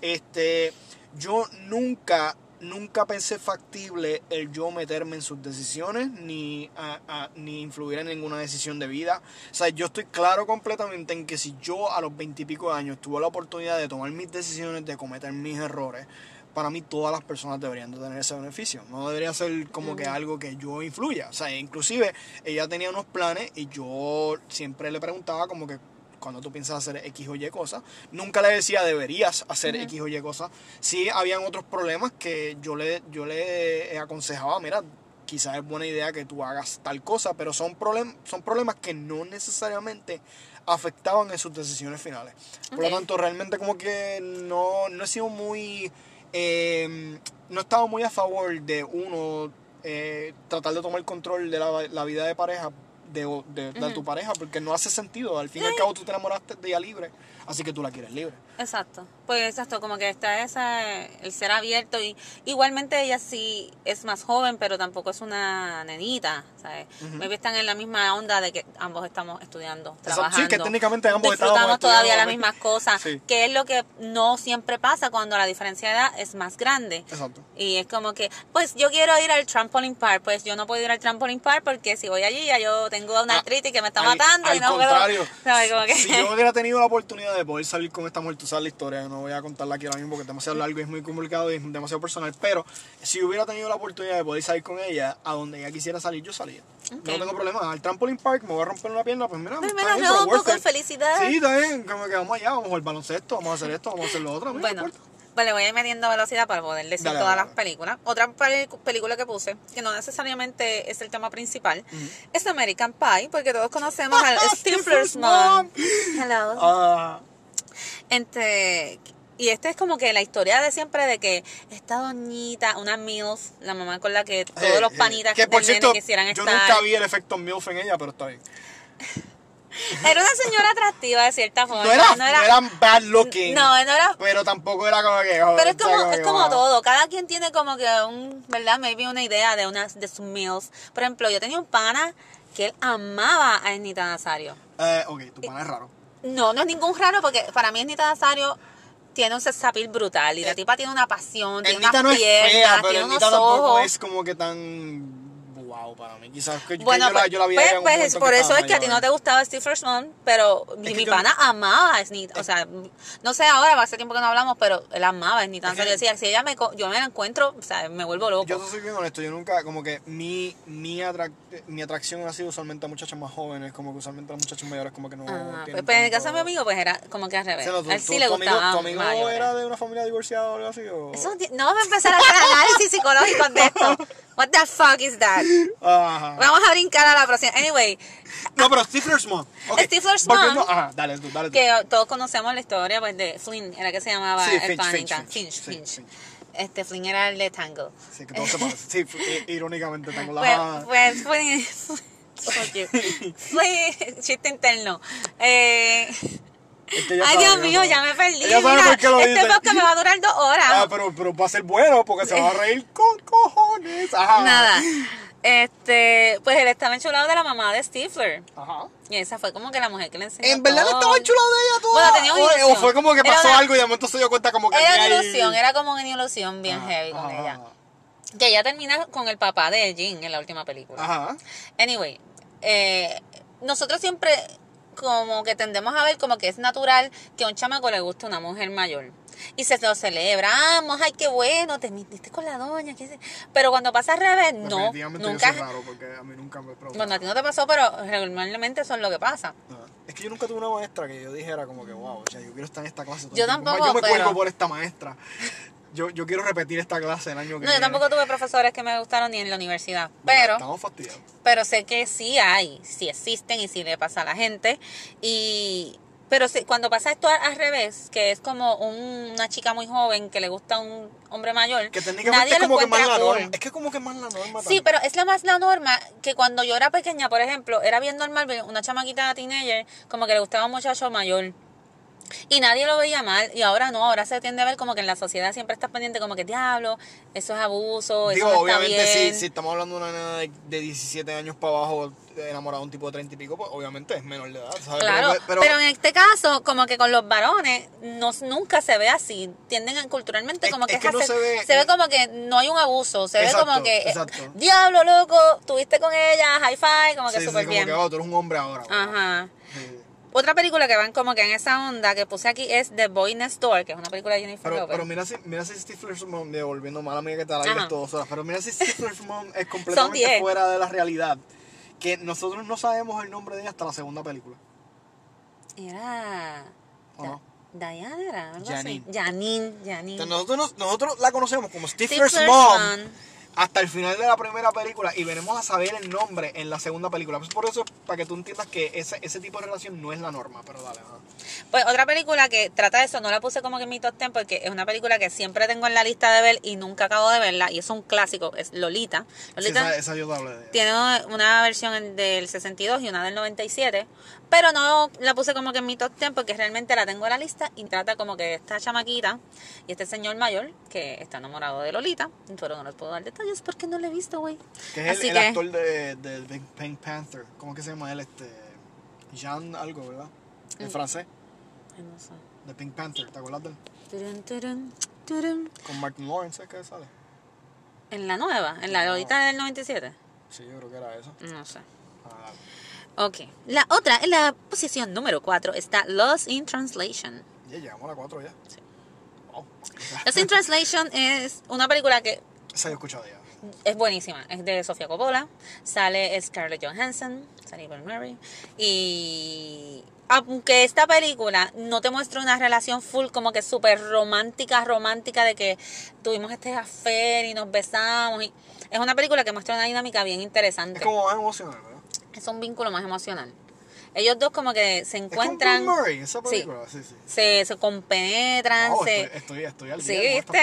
Este, yo nunca, nunca pensé factible el yo meterme en sus decisiones ni, a- a- ni influir en ninguna decisión de vida. O sea, yo estoy claro completamente en que si yo a los veintipico años tuve la oportunidad de tomar mis decisiones, de cometer mis errores, para mí todas las personas deberían de tener ese beneficio. No debería ser como que algo que yo influya. O sea, inclusive ella tenía unos planes y yo siempre le preguntaba como que cuando tú piensas hacer X o Y cosas, nunca le decía deberías hacer X o Y cosas. Sí, habían otros problemas que yo le, yo le aconsejaba, mira, quizás es buena idea que tú hagas tal cosa, pero son, problem son problemas que no necesariamente afectaban en sus decisiones finales. Por lo tanto, realmente como que no, no he sido muy... eh, no he estado muy a favor de uno eh, tratar de tomar control de la, la vida de pareja de, de- de tu pareja porque no hace sentido. Al fin y al cabo tú te enamoraste de ella libre, así que tú la quieres libre. Exacto. Pues exacto, como que está esa, el ser abierto y igualmente ella sí es más joven, pero tampoco es una nenita, ¿sabes? Maybe están en la misma onda de que ambos estamos estudiando, sí, trabajando. que técnicamente ambos Disfrutamos todavía las mismas cosas, Sí. que es lo que no siempre pasa cuando la diferencia de edad es más grande. Exacto. Y es como que, pues yo quiero ir al trampoline park, pues yo no puedo ir al trampoline park porque si voy allí ya yo tengo una Ah, artritis que me está al- matando al y no contrario, puedo. ¿sabes? Como que- Si yo hubiera tenido la oportunidad de poder salir con esta mujer, tú sabes la historia, no voy a contarla aquí ahora mismo porque es demasiado largo y es muy complicado y es demasiado personal, pero si hubiera tenido la oportunidad de poder salir con ella a donde ella quisiera salir, yo salía. Ok. No tengo problema. Al trampoline park me voy a romper una pierna, pues mira, Pues rompo, worth con felicidad. Sí, bien, como que vamos allá, vamos a jugar baloncesto, vamos a hacer esto, vamos a hacer lo otro. mira, Bueno, no. Pues le voy a ir metiendo velocidad para poder decir Dale, todas dale, las películas. Otra película que puse, que no necesariamente es el tema principal, es American Pie, porque todos conocemos al [laughs] Stifler's Mom. Hello. Este, y esta es como que la historia de siempre de que esta doñita, una MILF, la mamá con la que todos eh, los eh, panitas que por cierto, quisieran yo estar. nunca vi el efecto MILF en ella, pero está bien. Era una señora atractiva de cierta forma. No era, no era bad looking. No, no era Pero tampoco era como que. joder, Pero es como, es como wow. todo, cada quien tiene como que un, ¿verdad? Maybe una idea de unas de sus meals. Por ejemplo, yo tenía un pana que él amaba a Ernita Nazario. Eh, ok, tu pana es raro. No, no es ningún raro porque para mí Ernita Nazario tiene un sexapil brutal y la Eh, tipa tiene una pasión, tiene Ernita unas no es piernas, fea, pero tiene unos Ernita ojos. es como que tan. Wow para mí. Quizás que, Bueno, yo, la, pues, yo la vi a pues, pues, momento por eso es que a ti no te gustaba Steve First Man, pero Es mi pana amaba a Ernita. O sea, no sé ahora, hace tiempo que no hablamos, pero él amaba a Es que- Nazario. Decía, si ella me, yo me la encuentro, o sea, me vuelvo loco. Yo te soy bien honesto, yo nunca, como que mi, mi, atrac- mi atracción ha sido usualmente a muchachas más jóvenes, como que usualmente a los muchachos mayores como que no Ah, pues, pues en el caso de mi amigo, pues era como que al O revés. sea, no, tú- a él tú- sí le tu amigo, gustaba tu amigo era de una familia divorciada o algo así? O... Eso no vamos a empezar a hacer análisis psicológico de esto. [laughs] What the fuck is that? Ajá. Vamos a brincar a la próxima. Anyway, No, pero Stifler's Mom. Ok, Stifler's volviendo- Mom. Ajá, dale dale que todos conocemos la historia pues de Flynn, era que se llamaba Sí, el Finch. Finch, Finch. Este Flynn era el de Tangle. Sí, que todo se. Sí, [laughs] irónicamente tengo la... Pues, pues [laughs] Flynn, chiste interno. Eh, Es que ella ay Dios mío, ya me perdí. Mira, por qué lo este podcast me va a durar dos horas. Ah, pero, pero va a ser bueno porque se va a reír con cojones. Ajá. Nada. Este, pues él estaba enchulado de la mamá de Stifler. Ajá. Y esa fue como que la mujer que le enseñó. En verdad todo. estaba chulo de ella todo. Bueno, tenía una o, o ilusión. fue como que pasó algo y de momento se dio cuenta como que Era una ilusión, era como una ilusión bien Ajá, heavy con ajá, ella. Que ella termina con el papá de Jean en la última película. Ajá. Anyway, eh, nosotros siempre como que tendemos a ver como que es natural que a un chamaco le guste una mujer mayor. Y se lo celebramos, ay, qué bueno, te metiste con la doña. qué sé- Pero cuando pasa al revés, no, nunca. yo soy raro porque a mí nunca me preocupa. Bueno, a ti no te pasó, pero regularmente eso es lo que pasa. Ajá. Es que yo nunca tuve una maestra que yo dijera como que, wow, o sea, yo quiero estar en esta clase. todo Yo tampoco, Yo me pero- cuelgo por esta maestra. Yo, yo quiero repetir esta clase el año que No, viene. yo tampoco tuve profesores que me gustaron ni en la universidad. Pero. Estamos fastidiados. pero sé que sí hay, sí existen y sí le pasa a la gente. Y pero sí, cuando pasa esto al, al revés, que es como un- una chica muy joven que le gusta a un hombre mayor, Que nadie es lo como que más la encuentra cool. norma. Es que como que más la norma. Sí, también. pero es la más la norma que cuando yo era pequeña, por ejemplo, era bien normal ver una chamaquita teenager como que le gustaba a un muchacho mayor. Y nadie lo veía mal, y ahora no, ahora se tiende a ver como que en la sociedad siempre estás pendiente como que diablo, eso es abuso, Digo, eso no está obviamente, bien. si, si estamos hablando de una nena de, de 17 años para abajo, enamorada de un tipo de 30 y pico, pues obviamente es menor de edad, ¿sabes? Claro, Pero, pero, en este caso, como que con los varones, no, nunca se ve así. Tienden a, culturalmente Es- como que es que no se ve- se ve como que no hay un abuso. Se Exacto, ve como que, eh, exacto. diablo, loco, tuviste con ella, high five, como que sí, sí, súper como bien. que, oh, tú eres un hombre ahora. Ajá. Sí. Otra película que van como que en esa onda que puse aquí es The Boy Next Door, que es una película de Jennifer Pero, Lopez. pero mira si, mira si Stifler's Mom, devolviendo mala mía que te la todas horas, pero mira si Stifler's [laughs] Mom es completamente fuera de la realidad. Que nosotros no sabemos el nombre de ella hasta la segunda película. Era... ¿O no? Diana era, Janine. Janine, Janine. Entonces, nosotros, nos- nosotros la conocemos como Stifler's, Stifler's Mom Mom. Hasta el final de la primera película y venimos a saber el nombre en la segunda película. Pues por eso, para que tú entiendas que ese, ese tipo de relación no es la norma, pero dale. ajá. Pues otra película que trata de eso, no la puse como que en mi top 10 porque es una película que siempre tengo en la lista de ver y nunca acabo de verla y es un clásico, es Lolita. Sí, Lolita esa, esa yo hablé de ella. tiene una versión del 62 y una del 97, pero no la puse como que en mi top 10 porque realmente la tengo en la lista y trata como que esta chamaquita y este señor mayor que está enamorado de Lolita, pero no les puedo dar detalles porque no la he visto, güey. Que es el, Así el que- actor de, de Pink- Panther. ¿Cómo que se llama él? Este, Jean algo, ¿verdad? Mm. En francés. Ay, no sé. De Pink Panther, ¿te acuerdas de él? Turun, turun, turun. Con Martin Lawrence, ¿es que sale? En la nueva, en la No. Lolita del 97. Sí, yo creo que era eso. No sé. Ah, Ok. La otra, en la posición número 4, está Lost in Translation. ya llegamos a la 4 ya. Sí. Wow. [laughs] Lost in Translation es una película que yo he escuchado ya. es buenísima. Es de Sofía Coppola. Sale Scarlett Johansson. Sale Bill Murray. Y aunque esta película no te muestra una relación full como que súper romántica, romántica de que tuvimos este affair y nos besamos. Y es una película que muestra una dinámica bien interesante. Es como más emocional, ¿verdad? Es un vínculo más emocional. Ellos dos como que se Es encuentran, con Bill Murray, esa película. Sí, sí. se, se compenetran, Wow, se... estoy, estoy, estoy al Sí, día con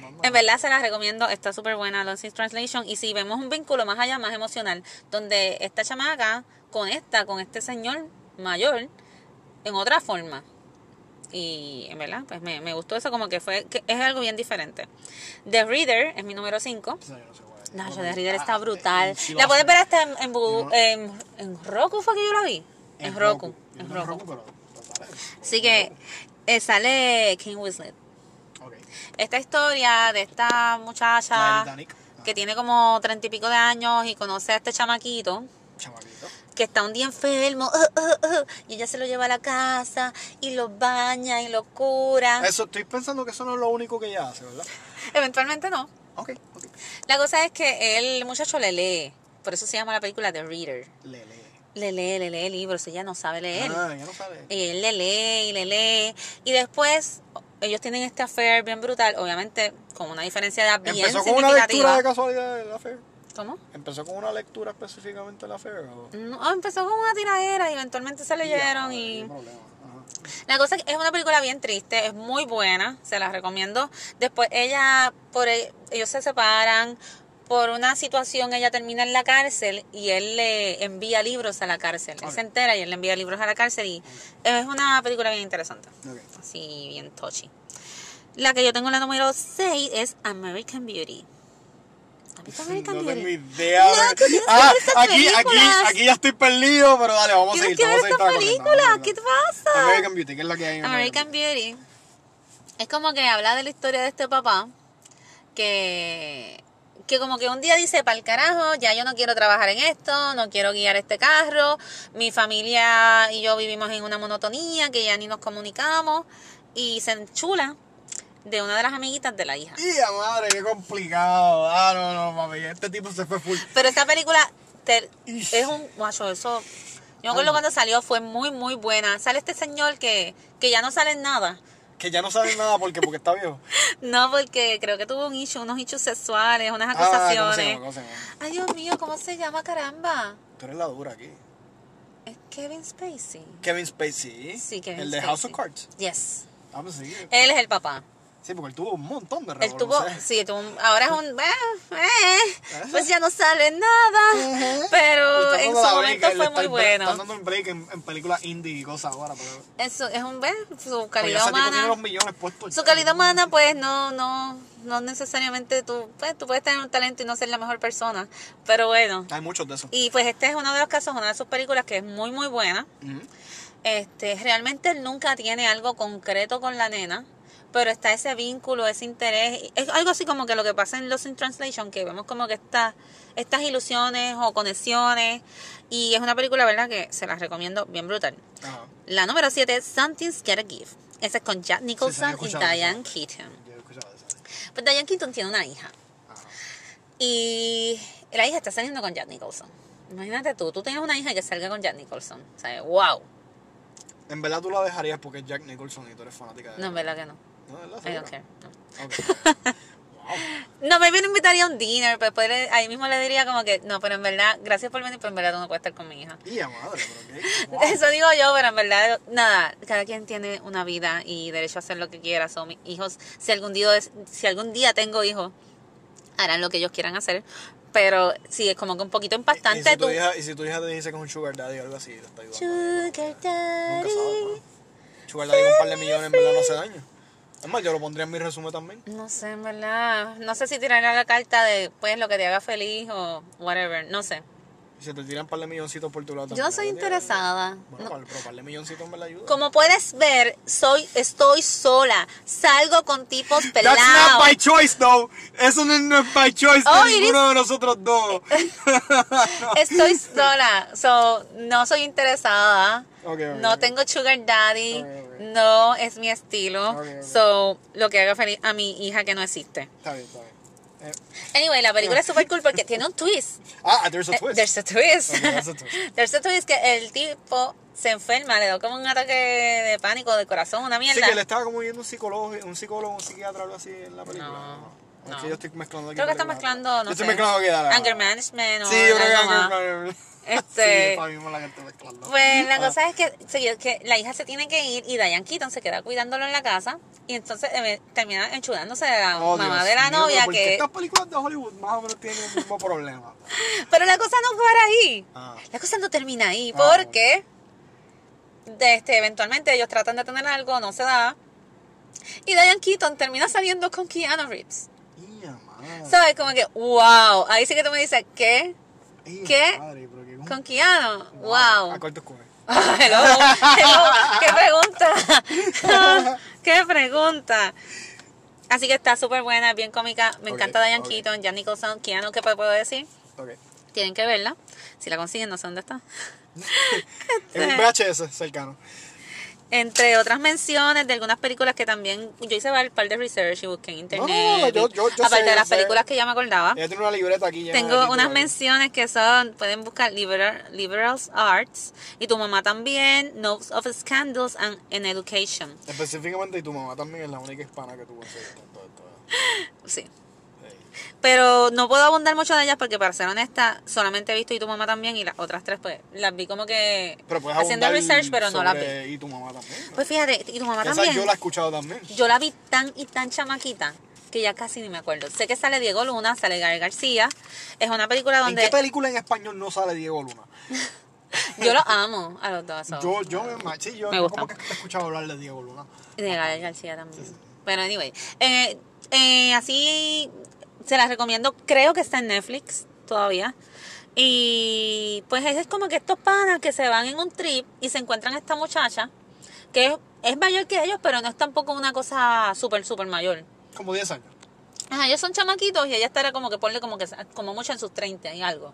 dando. En verdad se las recomiendo, está súper buena Lost in Translation. Y si vemos un vínculo más allá, más emocional, donde esta chamaca conecta con este señor mayor en otra forma. Y en verdad, pues me, me gustó eso, como que fue, que es algo bien diferente. The Reader es mi número 5. Esa yo no sé The no, Reader está brutal. sí La puedes ver hasta en, en, No. en, en Roku, fue que yo la vi. En, Roku. En Roku. pero- pero sale. Así que eh, sale King Winslet. Ok. Esta historia de esta muchacha de. Ah, que tiene como treinta y pico de años y conoce a este chamaquito Chamaquito. que está un día enfermo uh, uh, uh, y ella se lo lleva a la casa y lo baña y lo cura. Eso, estoy pensando que eso no es lo único que ella hace, ¿verdad? Eventualmente no. Ok. La cosa es que el muchacho le lee. Por eso se llama la película The Reader. Le lee. Le lee, le lee libros. Ella no sabe leer. Ah, ya no sabe. Y él le lee y le lee. Y después ellos tienen este affair bien brutal. Obviamente con una diferencia de edad bien ¿Empezó con una lectura de casualidad la fe? ¿Cómo? ¿Empezó con una lectura específicamente de la fe? O... No, empezó con una tiradera y eventualmente se leyeron Ya, y... no hay problema. La cosa es que es una película bien triste, es muy buena, se la recomiendo. Después ella, por e- ellos se separan, por una situación ella termina en la cárcel y él le envía libros a la cárcel. Él se entera y él le envía libros a la cárcel y es una película bien interesante, así bien touchy. La que yo tengo en la número 6 es American Beauty. ¿Has visto American no tengo idea. No, de- tú tienes que ah, ver estas aquí, aquí, aquí ya estoy perdido, pero dale, vamos a Tienes seguir. que ver esta película, ¿qué te pasa? American Beauty, ¿qué es la que hay en American Beauty es como que habla de la historia de este papá que que como que un día dice, para el carajo, ya yo no quiero trabajar en esto, no quiero guiar este carro, mi familia y yo vivimos en una monotonía que ya ni nos comunicamos y se enchula de una de las amiguitas de la hija. ¡Y a madre, qué complicado! Ah, no, no, mami, este tipo se fue full. Pero esta película te- es un macho, eso. Yo me acuerdo cuando salió, fue muy, muy buena. Sale este señor que, que ya no sale en nada. Que ya no saben nada porque, porque está viejo. [laughs] No, porque creo que tuvo un issue, unos issues sexuales, unas Ah, ¿cómo se acusaciones. llama? ¿Cómo se llama? Ay, Dios mío, ¿cómo se llama, caramba? Tú eres la dura aquí. Es Kevin Spacey. Kevin Spacey. Sí, Kevin El de Spacey. House of Cards. Yes. Ah, pues sí. Él es el papá. Sí, porque él tuvo un montón de Él tuvo, revoluciones. sí, tuvo un- ahora es un, eh, eh, pues ya no sale nada, pero en su momento fue muy bueno. Están dando un break en, en películas indie y cosas ahora. Eso es un. Su calidad humana. los millones puestos. Su calidad humana, pues no, no, no necesariamente tú, pues tú puedes tener un talento y no ser la mejor persona, pero bueno. Hay muchos de esos. Y pues este es uno de los casos, una de sus películas que es muy, muy buena. Este, realmente él nunca tiene algo concreto con la nena, pero está ese vínculo, ese interés. Es algo así como que lo que pasa en Lost in Translation, que vemos como que está, estas ilusiones o conexiones. Y es una película, ¿verdad? Que se las recomiendo bien brutal. Ajá. La número 7 es Something's Gotta Give. Esa es con Jack sí, Nicholson y Diane. Keaton. Pues Diane Keaton tiene una hija. Ajá. Y la hija está saliendo con Jack Nicholson. Imagínate tú, tú tienes una hija que salga con Jack Nicholson. O sea, wow. En verdad tú la dejarías porque es Jack Nicholson y tú eres fanática de. No, en verdad que no. No. I don't ¿Segura? care. no. Ok. wow. No, me lo invitaría a un dinner, pero después le- ahí mismo le diría como que, no, pero en verdad, gracias por venir, pero en verdad tú no puedes estar con mi hija. Y a madre, pero. Wow. [laughs] Eso digo yo, pero en verdad, nada, cada quien tiene una vida y derecho a hacer lo que quiera. Son mis hijos, si algún día, si algún día tengo hijos, harán lo que ellos quieran hacer. Pero sí, es como que un poquito ¿Y impactante si, tu tú. hija, y si tu hija te dice que es un sugar daddy o algo así, te está ayudando. Sugar Nunca daddy. sabes, ¿no? Sugar daddy con un par de millones en verdad no hace daño. Es más, yo lo pondría en mi resumen también. No sé, en verdad. No sé si tirarle la carta de, pues, lo que te haga feliz o whatever. No sé. Si te tiran un par de milloncitos por tu lado Yo soy interesada. Bueno, pero par de milloncitos me la ayuda. Como puedes ver, soy, estoy sola. Salgo con tipos That's pelados. not by choice, though. Eso no, no es by choice Oh, de ninguno de nosotros dos. [laughs] Estoy sola. So, no soy interesada. No tengo sugar daddy. No es mi estilo. So, lo que haga feliz a mi hija que no existe. Está bien, está bien. Anyway, la película es super cool porque tiene un twist. ah, there's a Eh, twist. There's a twist. Ok, there's a twist. [laughs] There's a twist que el tipo se enferma, le da como un ataque de pánico del corazón, una Sí, mierda. que él estaba como viendo un psicólogo, un psicólogo, un psiquiatra, algo así en la película. No, Es no. que yo estoy mezclando aquí. Creo que está mezclando, no Yo estoy sé, mezclando aquí, dale, anger management o Sí, yo creo que algo más. Este- Sí, la que. Pues la Ah. cosa es que, que la hija se tiene que ir y Diane Keaton se queda cuidándolo en la casa y entonces eh, termina enchudándose de la Oh, mamá Dios de la mío, novia pero ¿por qué que... estas películas de Hollywood más o menos tienen el mismo problema. [laughs] Pero la cosa no para ahí. Ah. La cosa no termina ahí Ah, porque de este, eventualmente ellos tratan de tener algo, no se da. Y Diane Keaton termina saliendo con Keanu Reeves. ¿Sabes? Como que, wow. Ahí sí que tú me dices, ¿qué? Ia, ¿Qué? madre, pero qué- ¿Con Keanu? Wow. A corto escudo. [laughs] Hello, hello, qué pregunta. [laughs] qué pregunta. Así que está súper buena, bien cómica. Me encanta Diane ok. Keaton, Jan Nicholson, Keanu, ¿qué puedo decir? Ok. Tienen que verla. Si la consiguen, no sé dónde está. [laughs] En un VHS cercano. Entre otras menciones de algunas películas que también yo hice un par de research y busqué en internet. No, no, no, yo- yo- yo aparte sé, de yo las sé. películas que ya me acordaba. Ella tiene una libreta aquí de Tengo unas menciones que son, pueden buscar liberal, liberal arts y tu mamá también, notes of scandals and education. Específicamente, y tu mamá también es la única hispana que esto. [laughs] Sí. Sí. Pero no puedo abundar mucho de ellas porque para ser honesta, solamente he visto y tu mamá también y las otras tres pues las vi como que Pero puedes haciendo research pero no las vi. Y tu mamá también. ¿no? Pues fíjate, y tu mamá Esa también. yo la he escuchado también. Yo la vi tan y tan chamaquita que ya casi ni me acuerdo. Sé que sale Diego Luna, sale Gael García. Es una película ¿En donde qué película en español no sale Diego Luna? [laughs] yo los amo a los dos. Yo, yo me sí, yo Me gusta. como que he escuchado hablar de Diego Luna. De Gael García también. Pero anyway, eh, eh, así se las recomiendo. Creo que está en Netflix todavía. Y pues es como que estos panas que se van en un trip y se encuentran esta muchacha que es, es mayor que ellos, pero no es tampoco una cosa súper, súper mayor. Como 10 años. Ajá, ellos son chamaquitos y ella estará como que ponle como que como mucho en sus 30 y algo.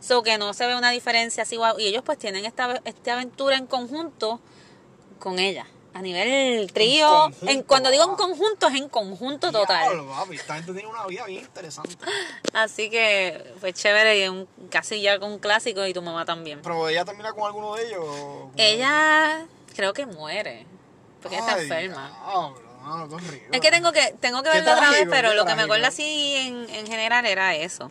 So que no se ve una diferencia así. Y ellos pues tienen esta, esta aventura en conjunto con ella. A nivel trío. En cuando digo en conjunto, es en conjunto total. Esta gente tiene una vida bien interesante. [laughs] Así que fue chévere y un, casi ya con un clásico y tu mamá también. Pero ella termina con alguno de ellos. Ella creo que muere. Porque ella está Ay, enferma. diablo. Es que tengo que tengo que verlo otra vez, pero lo que me acuerdo así en, en general era eso.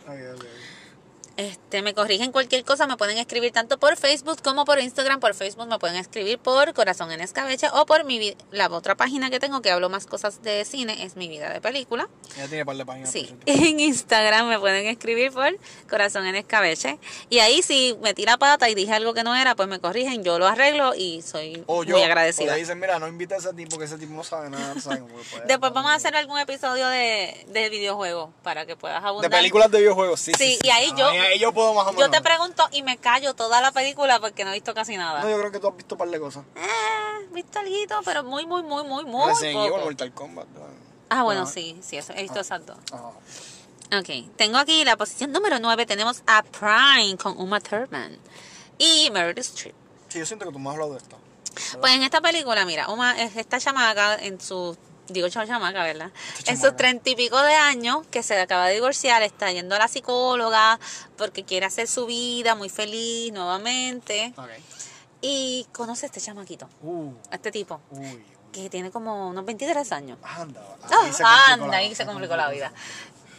Este, me corrigen cualquier cosa, me pueden escribir tanto por Facebook como por Instagram. Por Facebook me pueden escribir por Corazón en Escabeche o por mi la otra página que tengo que hablo más cosas de cine, es mi vida de película. Ella tiene par de páginas. Sí, [laughs] en Instagram me pueden escribir por Corazón en Escabeche. Y ahí si me tira pata y dije algo que no era, pues me corrigen, yo lo arreglo y soy O yo. muy O agradecida. le dicen, mira, no invita a ese tipo, que ese tipo no sabe nada. sabe Después vamos a hacer algún episodio de, de videojuegos para que puedas De abundar. películas de videojuegos, sí. Sí, y ahí yo- ahí yo puedo más o menos. Yo te pregunto y me callo toda la película porque no he visto casi nada. No, yo creo que tú has visto un par de cosas. Eh, visto algo, pero muy, muy, muy, muy, muy Resident Evil, poco. Mortal Kombat. Ah, bueno, Ah. sí, sí, eso, he visto esas dos. Ajá. Ok, tengo aquí la posición número 9, tenemos a Prime con Uma Thurman y Meryl Streep. Sí, yo siento que tú me has hablado de esto. Pues en esta película, mira, Uma es esta chamaca en su, digo chamaca, ¿verdad? En sus treinta y pico de años, que se acaba de divorciar, está yendo a la psicóloga porque quiere hacer su vida muy feliz nuevamente y conoce a este chamaquito, Uh, a este tipo, uy, que tiene como unos 23 años. Anda, Ah, se anda, la- ahí se complicó la vida.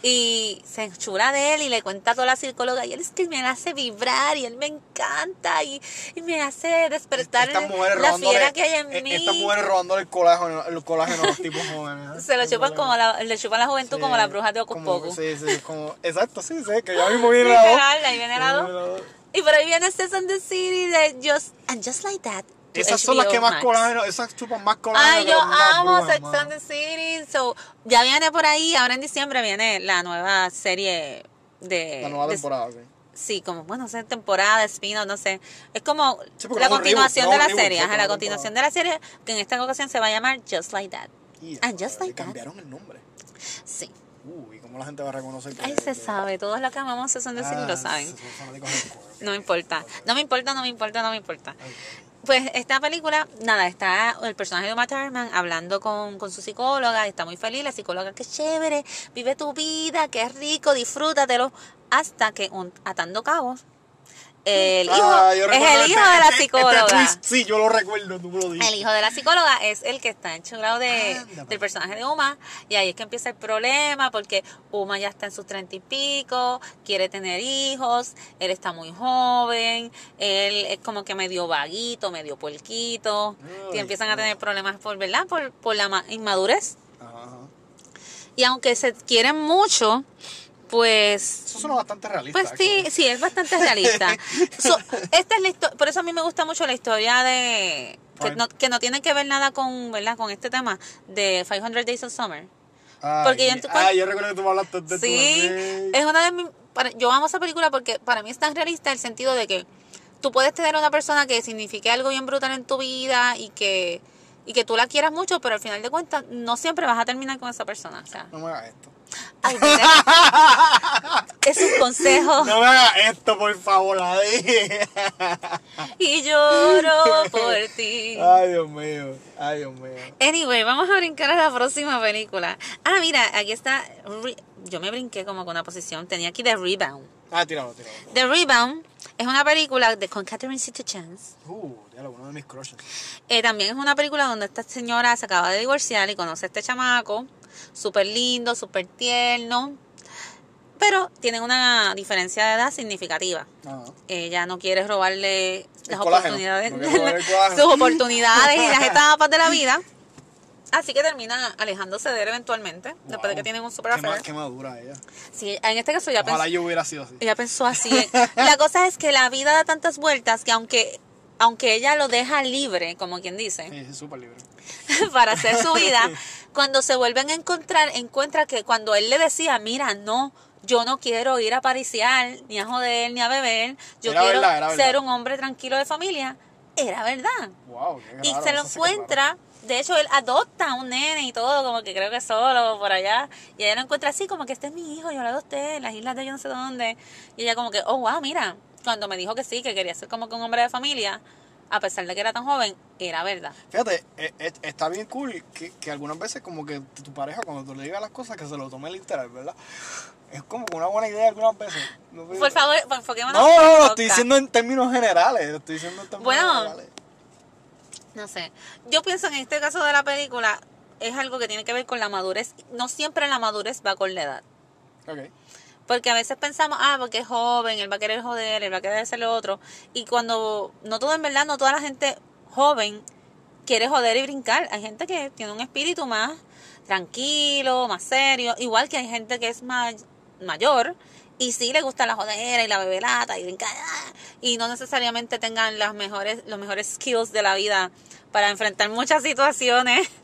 Y se enchura de él y le cuenta a toda la psicóloga y él es que me hace vibrar y él me encanta y, y me hace despertar mujeres la fiera que hay en eh, mí. Estas mujeres robándole el colágeno, el colágeno a los tipos jóvenes. ¿eh? [laughs] Se lo chupan como la, le chupan la juventud Sí, como las brujas de Pocus. Sí, sí, como, exacto, sí, sí, que ya mismo [laughs] viene la voz. Ahí la viene la. Y por ahí viene Sex and the City de Just, and Just Like That. Esas son las que más Max. colágeno, esas chupan más colágeno. Ay, que yo amo Sex and the City. So, ya viene por ahí, ahora en diciembre viene la nueva serie de... La nueva de- temporada, sí. Sí, como, bueno, no sé, temporada, spin no sé. Es como Sí, la no continuación reboot, de no la un serie. Ajá, la continuación de la serie, que en esta ocasión se va a llamar Just Like That. Y, And Just Like That. cambiaron el nombre. Sí. Uy, ¿cómo la gente va a reconocer que Ahí se sabe, todos los que amamos Sex and the City Ah, lo saben. son cuerpo. No me importa. No me importa, no me importa, no me importa. Pues esta película, nada, está el personaje de Uma Thurman hablando con, con su psicóloga, está muy feliz, la psicóloga, qué chévere, vive tu vida, qué rico, disfrútatelo, hasta que un- atando cabos, el hijo, Ah, yo es el hijo este- de la este- este psicóloga. twist, sí, yo lo recuerdo, tú me lo dices. El hijo de la psicóloga es el que está enchulado de, Anda, del personaje de Uma. Y ahí es que empieza el problema porque Uma ya está en sus treinta y pico, quiere tener hijos, él está muy joven, él es como que medio vaguito, medio puerquito. Ay, y empiezan a tener problemas por, ¿verdad? Por, por la ma- inmadurez. Ajá. Y aunque se quieren mucho, pues Eso suena bastante realista. pues sí, sí, es bastante realista. [laughs] So, esta es la por eso a mí me gusta mucho la historia de que no, que no tiene que ver nada con, ¿verdad? con este tema de 500 Days of Summer. Ay, porque yo ah, yo recuerdo que tú me hablaste de Sí, es una de mis para- yo amo esa película porque para mí es tan realista el sentido de que tú puedes tener una persona que signifique algo bien brutal en tu vida y que y que tú la quieras mucho, pero al final de cuentas no siempre vas a terminar con esa persona, o sea, No me hagas esto. Ay, [laughs] es un consejo No me hagas esto, por favor, la dije. y lloro por [laughs] ti. Ay, Dios mío. Ay, Dios mío. Anyway, vamos a brincar a la próxima película. Ah, mira, aquí está. Yo me brinqué como con una posición. Tenía aquí The Rebound. Ah, tíralo, tíralo. The Rebound es una película de, con Catherine Zeta-Jones. Uh, diablo, uno de mis crushes. Eh, también es una película donde esta señora se acaba de divorciar y conoce a este chamaco. Súper lindo, súper tierno. Pero tienen una diferencia de edad significativa. Ajá. Ella no quiere robarle las colágeno. oportunidades, No robarle [laughs] sus oportunidades y las [laughs] etapas de la vida. Así que termina alejándose de él eventualmente, después de que tienen un super Qué, affair. qué madura ella. Sí, en este caso ya Ojalá pensó, yo hubiera sido así. ella pensó así. [laughs] La cosa es que la vida da tantas vueltas que aunque, aunque ella lo deja libre, como quien dice, Sí, súper libre. [laughs] para hacer su vida, [laughs] cuando se vuelven a encontrar, encuentra que cuando él le decía, mira, no, yo no quiero ir a pariciar, ni a joder, ni a beber, yo Era quiero verdad, ser verdad. un hombre tranquilo de familia, era verdad. Wow, qué Y se lo sí de hecho él adopta a un nene y todo, como que creo que solo por allá, y ella lo encuentra así, como que este es mi hijo, yo lo adopté en las islas de yo no sé dónde, y ella como que, oh wow, mira, cuando me dijo que sí, que quería ser como que un hombre de familia, a pesar de que era tan joven, era verdad. Fíjate, eh, eh, está bien cool que, que algunas veces como que tu pareja cuando tú le digas las cosas que se lo tome literal, ¿verdad? Es como una buena idea algunas veces. No, Por favor, enfoquémonos No, el no, lo estoy diciendo en términos generales. Lo estoy diciendo en términos Bueno. generales. No sé. Yo pienso en este caso de la película es algo que tiene que ver con la madurez. No siempre la madurez va con la edad. Ok. Porque a veces pensamos, ah, porque es joven, él va a querer joder, él va a querer hacer lo otro. Y cuando, no todo en verdad, no toda la gente joven quiere joder y brincar. Hay gente que tiene un espíritu más tranquilo, más serio. Igual que hay gente que es más mayor y sí le gusta la jodera y la bebelata y brincar. Y no necesariamente tengan las mejores, los mejores skills de la vida para enfrentar muchas situaciones. [laughs]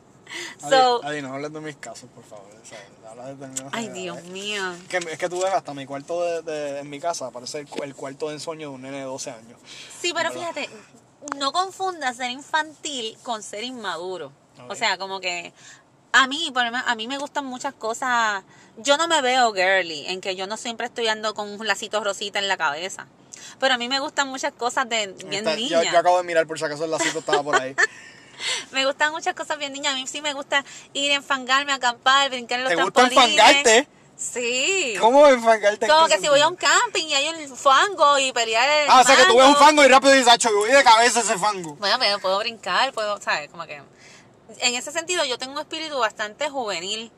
Adi, So, Adi, no hables de mis casos, por favor. ¿sabes? Habla de ay, generales. Dios mío. Que, es que tú ves hasta mi cuarto de, de- en mi casa, parece el, cu- el cuarto de ensueño de un nene de 12 años. Sí, pero ¿Verdad? fíjate, no confundas ser infantil con ser inmaduro. O sea, como que a mí, por ejemplo, a mí me gustan muchas cosas. Yo no me veo girly, en que yo no siempre estoy ando con un lacito rosita en la cabeza. Pero a mí me gustan muchas cosas de bien Está- yo, niña. yo acabo de mirar por si acaso el lacito estaba por ahí. [laughs] Me gustan muchas cosas bien niña. A mí sí me gusta ir a enfangarme, acampar, brincar en los ¿Te gusta trampolines. enfangarte? Sí. ¿Cómo enfangarte? en Como que si voy a sentido? un camping y hay un fango y pelear el Ah, o sea que tú ves un mango. fango y rápido dices, "Acho, yo voy de cabeza ese fango. Bueno, pero puedo brincar, puedo, ¿sabes? Como que... En ese sentido, yo tengo un espíritu bastante juvenil,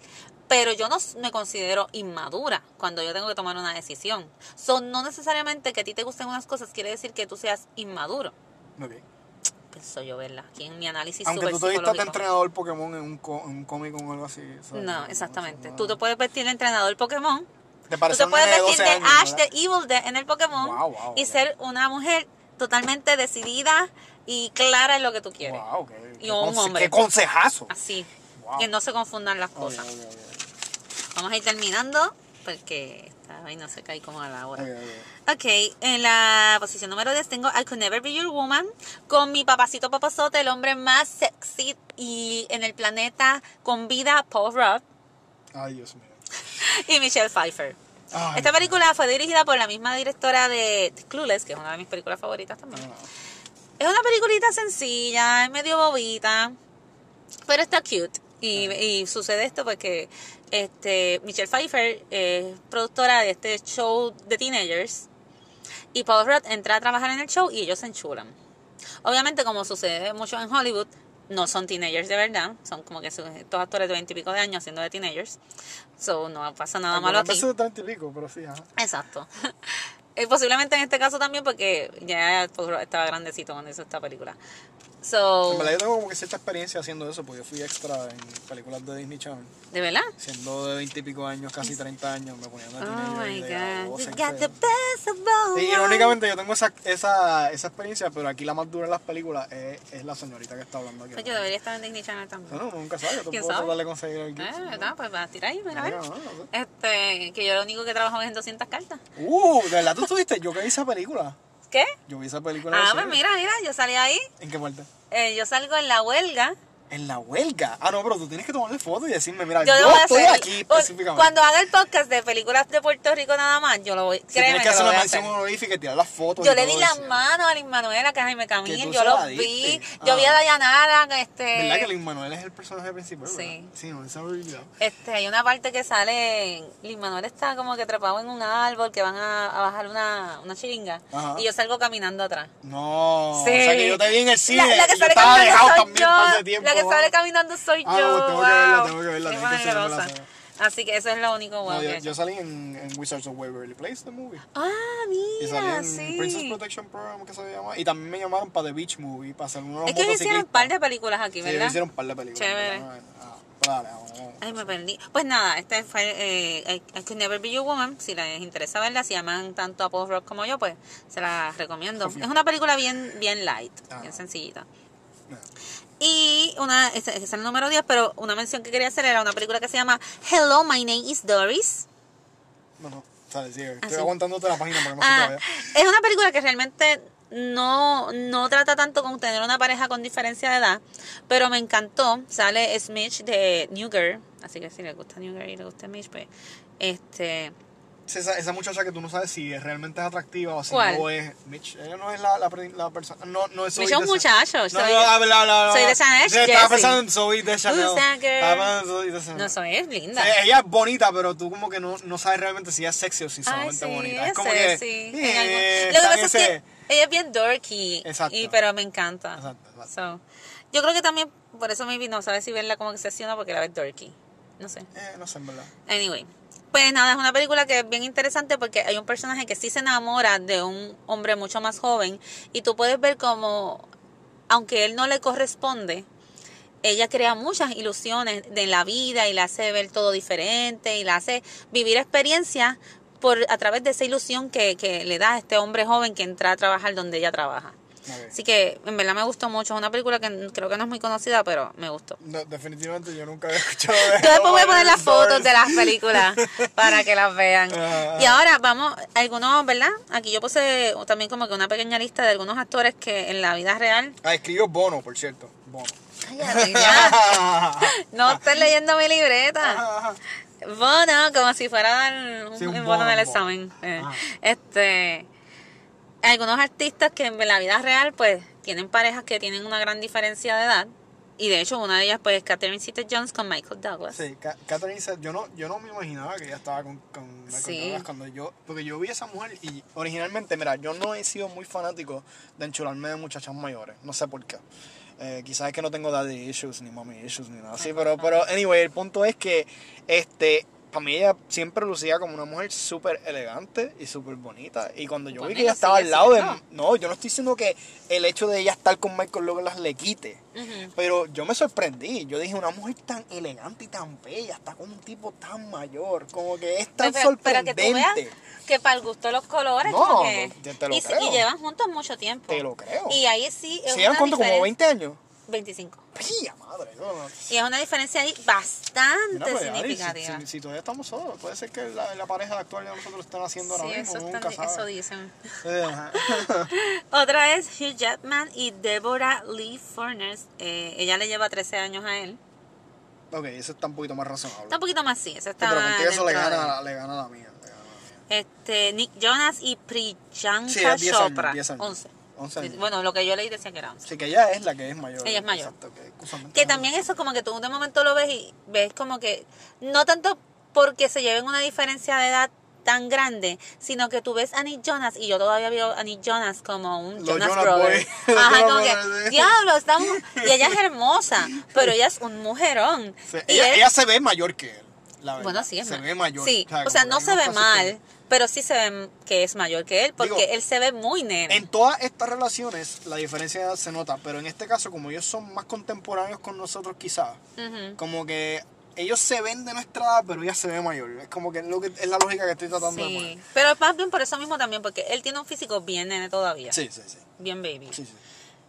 pero yo no me considero inmadura cuando yo tengo que tomar una decisión. Son no necesariamente que a ti te gusten unas cosas quiere decir que tú seas inmaduro. Ok. Pienso yo, ¿verdad? Aquí en mi análisis Aunque tú te psicológico. entrenador Pokémon en un, co- en un cómic o algo así. ¿sabes? No, exactamente. no. Tú te puedes vestir de entrenador Pokémon. Te Tú te puedes vestir 12 de años, Ash de Evil Dead en el Pokémon Wow, wow, y ser una mujer totalmente decidida y clara en lo que tú quieres. Wow. Y Qué un hombre. Qué consejazo. Así. Wow. Que no se confundan las cosas. Vamos a ir terminando porque esta vaina se cae como a la hora. Ok, en la posición número 10 tengo I Could Never Be Your Woman con mi papacito papazote, el hombre más sexy y en el planeta con vida, Paul Rudd Ay, Dios mío. [laughs] y Michelle Pfeiffer. Ay, Esta película fue dirigida por la misma directora de Clueless, que es una de mis películas favoritas también. Ah, Es una peliculita sencilla, es medio bobita, pero está cute. Y, y sucede esto porque este, Michelle Pfeiffer es productora de este show de teenagers y Paul Rudd entra a trabajar en el show y ellos se enchulan. Obviamente, como sucede mucho en Hollywood, no son teenagers de verdad, son como que son estos actores de 20 y pico de años haciendo de teenagers. So, no pasa nada malo aquí. de 30 y pico, pero sí, ajá. Exacto. [laughs] Eh, posiblemente en este caso también porque ya estaba grandecito cuando hizo esta película. So, En verdad yo tengo como que cierta experiencia haciendo eso, porque yo fui extra en películas de Disney Channel. ¿de verdad? Siendo de 20 y pico años, casi 30 años, me ponían de Oh my y god. Got the best of worlds. irónicamente yo tengo esa, esa, esa experiencia, pero aquí la más dura en las películas es, es la señorita que está hablando aquí. Pues yo debería estar en Disney Channel también. No, no, nunca sabes, yo te ¿Quién puedo sabe? tratar de conseguir el gift. Eh, ¿verdad? Pues va a tirar ahí, mira, a ver. No, no, no. Este, que yo lo único que trabajo es en 200 cartas. Uh, ¿de verdad tú estuviste? Yo que vi esa película. ¿Qué? Yo vi esa película. Ah, pues mira, mira, yo salí ahí. ¿En qué parte? Eh, yo salgo en la huelga. En la huelga. Ah, no, pero tú tienes que tomarle foto y decirme, mira, Yo yo, estoy hacer. aquí O- específicamente. Cuando haga el podcast de películas de Puerto Rico nada más, yo lo voy. Si créeme que que hacer lo una voy a mención hacer. honorífica y tirar las fotos. Yo le di las manos a Lin Manuel, a Jaime Camil, yo se lo la vi. diste. Yo vi a Ah. Dayanara, este. ¿Verdad que Lin Manuel es el personaje principal? Sí. ¿verdad? Sí, no, había olvidado. Este, hay una parte que sale, Lin Manuel está como que trepado en un árbol, que van a, a bajar una, una chiringa, Ajá. y yo salgo caminando atrás. No. Sí. O sea que yo te vi en el cine. La, la que yo sale estaba dejado también yo. tiempo. La que ¿no? sale caminando soy Ah, yo. tengo que verla, wow. tengo que verla, tengo que enseñármela, generosa. ¿sabes? Así que eso es lo único bueno No, que yo, yo salí en, en Wizards of Waverly Place, the movie. Ah, Y salí mira, en sí. Princess Protection Program, que se llama. Y también me llamaron para The Beach Movie, para hacer unos Es que hicieron un par de películas aquí, Sí, ¿verdad? ellos hicieron un par de películas. Chévere. Ah, dale, vamos, vamos. Ay, me perdí. Pues nada, este fue eh, I, I Could Never Be Your Woman. Si les interesa verla, si aman tanto a Paul Rock como yo, pues se la recomiendo. Es una película bien, bien light, Ah. bien sencillita. No. Y una, ese ese es el número 10, pero una mención que quería hacer era una película que se llama Hello, My Name is Doris. No, no, sale, sigue. Estoy sí. aguantándote la página para que no Ah, es una película que realmente no, no trata tanto con tener una pareja con diferencia de edad, pero me encantó. Sale Smith de New Girl, así que si le gusta New Girl y le gusta Smith, pues este Esa, esa muchacha que tú no sabes si es- realmente es atractiva o si ¿Cuál? no es. Mitch, ella no es la, la, la persona. No, no es Zoe Mitch es un muchacho, No, soy- no, soy de Chanel, Yo Estaba pensando en Zoe de Chanel. Zoe. No, soy es linda. Sí, ella es bonita, pero tú como que no, no sabes realmente si es sexy o si es Ay, solamente sí, bonita. es como que. en eh, Lo que pasa en es ese- que ella es bien dorky. Exacto. Y, pero me encanta. Exacto, exacto. So, yo creo que también, por eso maybe no sabes si verla como excesiona porque la ves dorky. No sé. Eh, no sé, en verdad. Anyway. Pues nada, es una película que es bien interesante porque hay un personaje que sí se enamora de un hombre mucho más joven y tú puedes ver como, aunque él no le corresponde, ella crea muchas ilusiones de la vida y la hace ver todo diferente y la hace vivir experiencias por a través de esa ilusión que, que le da a este hombre joven que entra a trabajar donde ella trabaja. Así que en verdad me gustó mucho. Es una película que creo que no es muy conocida, pero me gustó. No, definitivamente yo nunca había escuchado [laughs] de Yo después voy a poner las fotos de las películas [laughs] para que las vean. Ah. Y ahora vamos, algunos, ¿verdad? Aquí yo puse también como que una pequeña lista de algunos actores que en la vida real... Ah, escribió Bono, por cierto. Bono. Cállate [laughs] ya. No estés leyendo mi libreta. Bono, como si fuera un, Sí, un bono, bono bono. examen. Eh, Ajá. Este, algunos artistas que en la vida real, pues, tienen parejas que tienen una gran diferencia de edad. Y de hecho, una de ellas, pues, es Catherine Zeta-Jones con Michael Douglas. Sí, Ca- Catherine Zeta- yo no, yo no me imaginaba que ella estaba con, con Michael Sí. Douglas cuando yo, porque yo vi a esa mujer y originalmente, mira, yo no he sido muy fanático de enchularme de muchachas mayores, no sé por qué. Eh, quizás es que no tengo daddy issues, ni mommy issues, ni nada así, pero, pero, anyway, el punto es que, este, para mí ella siempre lucía como una mujer súper elegante y súper bonita. Y cuando yo vi Bueno, que ella estaba al lado de... No, yo no estoy diciendo que el hecho de ella estar con Michael Douglas le quite. Pero yo me sorprendí. Yo dije, una mujer tan elegante y tan bella, está con un tipo tan mayor. Como que es tan Pero- pero que sorprendente. tú veas que para el gusto de los colores, No, como no, que- no, yo te lo y, creo. y llevan juntos mucho tiempo. Te lo creo. Y ahí sí es ¿Se llevan cuánto? ¿Como diferencia- 20 años? 25. ¡Pía madre! No, no. Y es una diferencia ahí bastante Mira, pues, si, significativa. si- si todavía estamos solos, puede ser que la, la pareja actual de nosotros estén haciendo ahora Sí, mismo. eso, nunca están- eso dicen. [laughs] Otra es Hugh Jackman y Deborah Lee Furness. Eh, ella le lleva 13 años a él. ok, eso está un poquito más razonable. Está un poquito más sí, eso Sí, está pero contigo eso le gana, le gana la mía. le gana a la mía. Este, Nick Jonas y Priyanka Sí, es 10 años, Chopra. 10 años. 11. 11 años. Bueno, lo que yo leí decía que era 11. Sí, que ella es la que es mayor. Ella es mayor. Exacto, que, Que también eso como que tú de momento lo ves y ves como que no tanto porque se lleven una diferencia de edad tan grande, sino que tú ves a Nick Jonas y yo todavía veo a Nick Jonas como un Los Jonas, Jonas Brother. [laughs] Ajá, como que, diablo, estamos... [laughs] Y ella es hermosa, pero ella es un mujerón. Sí, y ella, él- ella se ve mayor que él. La verdad. bueno, sí, es Se ve mayor. Sí, o sea, no se ve que- mal, pero sí se ve que es mayor que él, porque Digo, él se ve muy nene. En todas estas relaciones la diferencia de edad se nota, pero en este caso como ellos son más contemporáneos con nosotros quizás, como que ellos se ven de nuestra edad, pero ella se ve mayor. Es como que es, lo que, es la lógica que estoy tratando de poner. pero más bien por eso mismo también, porque él tiene un físico bien nene todavía. Sí, sí, sí. Bien baby. Sí, sí.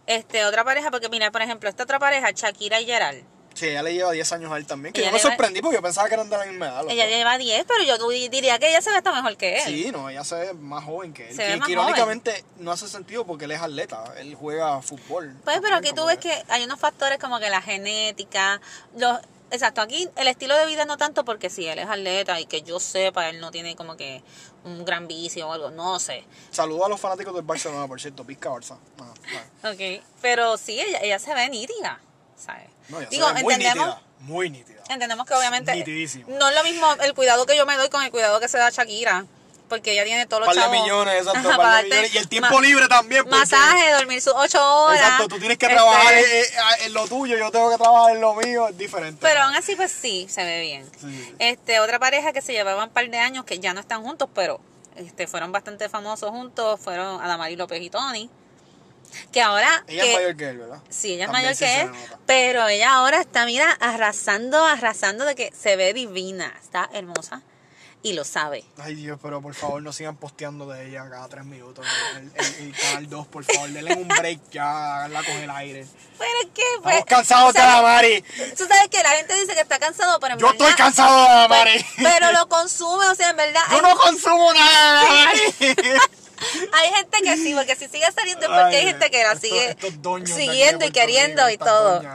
Este, otra pareja, porque mira, por ejemplo, esta otra pareja, Shakira y Gerald. Sí, ella le lleva 10 años a él también, que Ella yo me sorprendí porque yo pensaba que eran de la misma edad. Ella lleva 10, pero yo di- diría que ella se ve hasta mejor que él. Sí, no, ella se ve más joven que él. Se ve que, más que irónicamente no hace sentido porque él es atleta, él juega fútbol. Pues, pero aquí tú ves que hay unos factores como que la genética, los... Exacto, aquí el estilo de vida no tanto porque si él es atleta y que yo sepa, él no tiene como que un gran vicio o algo, no sé. Saludos a los fanáticos del Barcelona, por cierto, Pizca Barça. Ajá, ajá. Ok, pero sí, ella, ella se ve nítida, ¿sabes? No, ella Digo, se ve muy entendemos, nítida, muy nítida. entendemos que obviamente Nitidísimo. no es lo mismo el cuidado que yo me doy con el cuidado que se da Shakira, porque ella tiene todos los chavos. millones, exacto, Ajá, par de millones. Y el tiempo libre también. porque- Masaje, dormir sus ocho horas. Exacto, tú tienes que este, trabajar eh, eh, en lo tuyo, yo tengo que trabajar en lo mío, es diferente. Pero aún así, pues sí, se ve bien. Sí. Este, otra pareja que se llevaban un par de años que ya no están juntos, pero este, fueron bastante famosos juntos, fueron Adamari López y Tony. Que ahora. Ella que, es mayor que él, ¿verdad? Sí, ella es mayor que él, nota. pero ella ahora está, mira, arrasando, arrasando de que se ve divina, está hermosa y lo sabe. Ay Dios, pero por favor no sigan posteando de ella cada tres minutos. El, el- el canal 2, por favor, denle un break ya, háganla con el aire. Pero es que, pues, Estamos cansados la Mari. Tú sabes que la gente dice que está cansado, pero en Yo verdad- estoy cansado de la pues, Mari. pero lo consume, o sea, en verdad. Yo no consumo nada de la Mari. [laughs] Hay gente que sí, porque si sigue saliendo es porque hay Ay, gente que la sigue estos siguiendo y queriendo y todo. que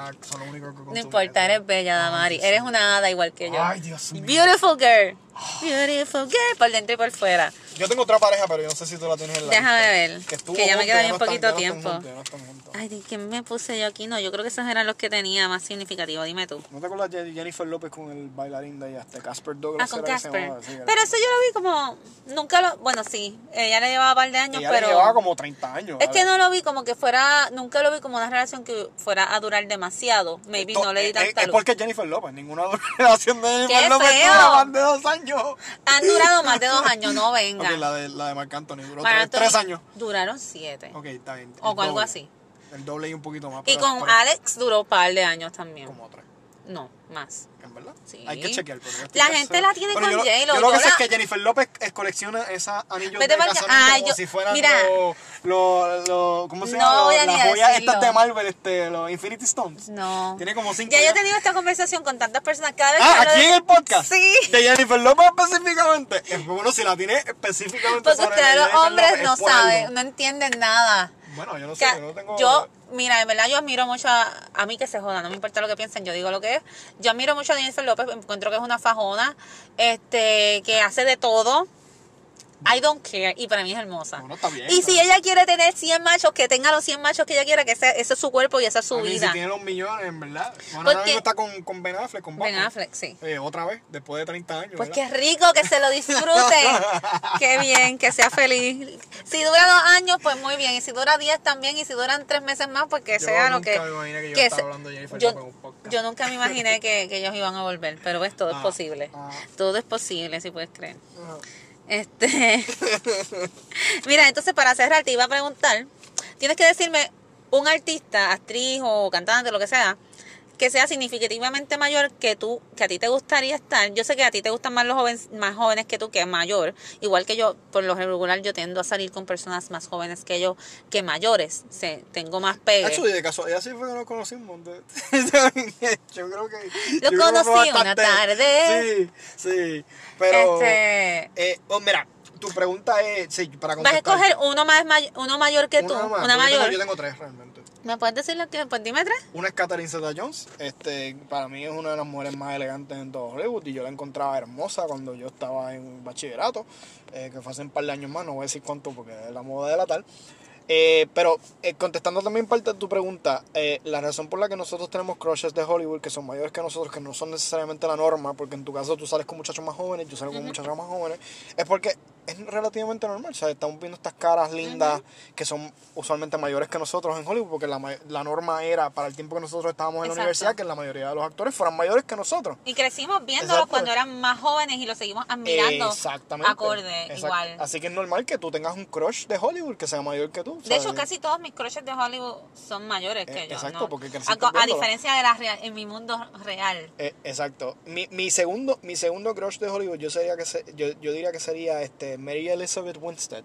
No importa, eres bella, Damari. Ay, Eres una hada igual que yo. Ay, Dios mío. Beautiful girl. Beautiful girl. Por dentro y por fuera. Yo tengo otra pareja, pero yo no sé si tú la tienes en la Déjame lista. ver, estuvo que ya me queda bien no poquito están tiempo. juntos, no. Ay, ¿de ¿qué me puse yo aquí? No, yo creo que esos eran los que tenía más significativo. Dime tú. ¿No te acuerdas de Jennifer López con el bailarín de ella, este Casper Douglas? Ah, con que Casper. Sí, Pero que- eso yo lo vi como. Nunca lo. Bueno, sí. Ella le llevaba un par de años, ella pero. le llevaba como 30 años. Es que no lo vi como que fuera. Nunca lo vi como una relación que fuera a durar demasiado. Maybe Esto- no le di es- tanta Es luz. porque es Jennifer López. Ninguna [laughs] relación de Jennifer ¡Qué López dura más de dos años. Han durado más de dos [laughs] años, no venga. Ok, la de, la de Marc Anthony duró tres, tres años. Duraron siete. Ok, está bien. O algo doble. así. El doble y un poquito más. Y pero- con pero Alex duró un par de años también. Como tres. No, más. ¿En verdad? Sí. Hay que chequear. yo estoy La gente la tiene Bueno, con yo, lo- J-Lo, Yo lo que yo sé es que Jennifer López eh, colecciona esos anillos Vete de casamiento Ay, como yo- si fueran mira. los, los, los- ¿cómo se llama? las joyas estas de Marvel, este, los Infinity Stones. No. Tiene como cinco. Ya yo he tenido esta conversación con tantas personas cada vez que Ah, hablo aquí de- en el podcast. Sí. De Jennifer López específicamente. Es bueno si la tiene específicamente Porque ustedes de los hombres López, no es saben, no entienden nada. Bueno, yo no sé, Que yo no tengo. yo, mira, en verdad yo admiro mucho a, a mí que se joda, no me importa lo que piensen, yo digo lo que es. Yo admiro mucho a Jennifer López, encuentro que es una fajona, este, que hace de todo. I don't care, y para mí es hermosa. Bueno, está bien, y si ella quiere tener 100 machos, que tenga los 100 machos que ella quiera, que ese, ese es su cuerpo y esa es su A mí, vida. Si tiene los millones, en verdad. Bueno, Porque- ahora mismo está con, con Ben Affleck, con Ben Batman. Affleck, sí. Eh, otra vez, después de 30 años. Pues ¿verdad? qué rico, que se lo disfrute. [laughs] qué bien, que sea feliz. Si dura dos años, pues muy bien. Y si dura diez también. Y si duran tres meses más, pues que Yo sea lo que. me imaginé que yo que estaba se- hablando de Jennifer yo, López en un podcast. yo nunca me imaginé que, que ellos iban a volver. Pero ves, todo es Ah, posible. ah. Todo es posible, si puedes creer. Ajá. Este. [laughs] Mira, entonces para cerrar, te iba a preguntar. Tienes que decirme un artista, actriz o cantante, lo que sea, que sea significativamente mayor que tú, que a ti te gustaría estar. Yo sé que a ti te gustan más los jóvenes, más jóvenes que tú, que mayor. Igual que yo, por lo regular, yo tiendo a salir con personas más jóvenes que yo, que mayores. Sí, tengo más pegue. Y de casualidad sí fue que nos conocimos. [laughs] yo creo que. Lo conocí una tarde. Sí, sí. Pero. Este, Eh, oh, mira, tu pregunta es. Sí, para vas a contestar. escoger uno más uno mayor que tú, Una, más, una porque yo tengo- mayor. Yo tengo tres realmente. ¿Me puedes decir lo que? Pues dime tres. Una es Catherine Zeta-Jones. Este, para mí es una de las mujeres más elegantes en todo Hollywood. Y yo la encontraba hermosa cuando yo estaba en bachillerato. eh, que fue hace un par de años más. No voy a decir cuánto porque es la moda de la tal. Eh, pero eh, contestando también parte de tu pregunta, eh, la razón por la que nosotros tenemos crushes de Hollywood que son mayores que nosotros, que no son necesariamente la norma, porque en tu caso tú sales con muchachos más jóvenes, yo salgo con muchachos más jóvenes, es porque es relativamente normal. O sea, estamos viendo estas caras lindas que son usualmente mayores que nosotros en Hollywood, porque la, la norma era para el tiempo que nosotros estábamos en la universidad que la mayoría de los actores fueran mayores que nosotros. Y crecimos viéndolos Exacto. cuando eran más jóvenes y los seguimos admirando. Exactamente. Acorde, Exacto. igual. Así que es normal que tú tengas un crush de Hollywood que sea mayor que tú. De hecho, casi todos mis crushes de Hollywood son mayores que Eh, yo. exacto, ¿no? porque creciste a, a diferencia de la real, en mi mundo real. Eh, exacto. Mi, mi segundo mi segundo crush de Hollywood yo sería que se- yo, yo diría que sería este Mary Elizabeth Winstead,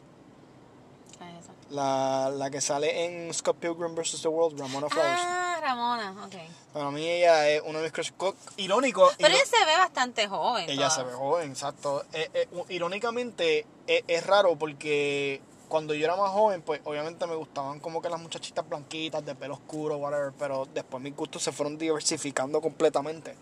¿Qué es eso? la, la que sale en Scott Pilgrim vs. The World, Ramona Flowers. Ah, Ramona, ok. Para mí ella es uno de mis crushes co- irónico. Pero ella se ve bastante joven. ella se ve joven, exacto. Eh, eh, irónicamente eh, es raro porque cuando yo era más joven, pues obviamente me gustaban como que las muchachitas blanquitas, de pelo oscuro, whatever, pero después mis gustos se fueron diversificando completamente.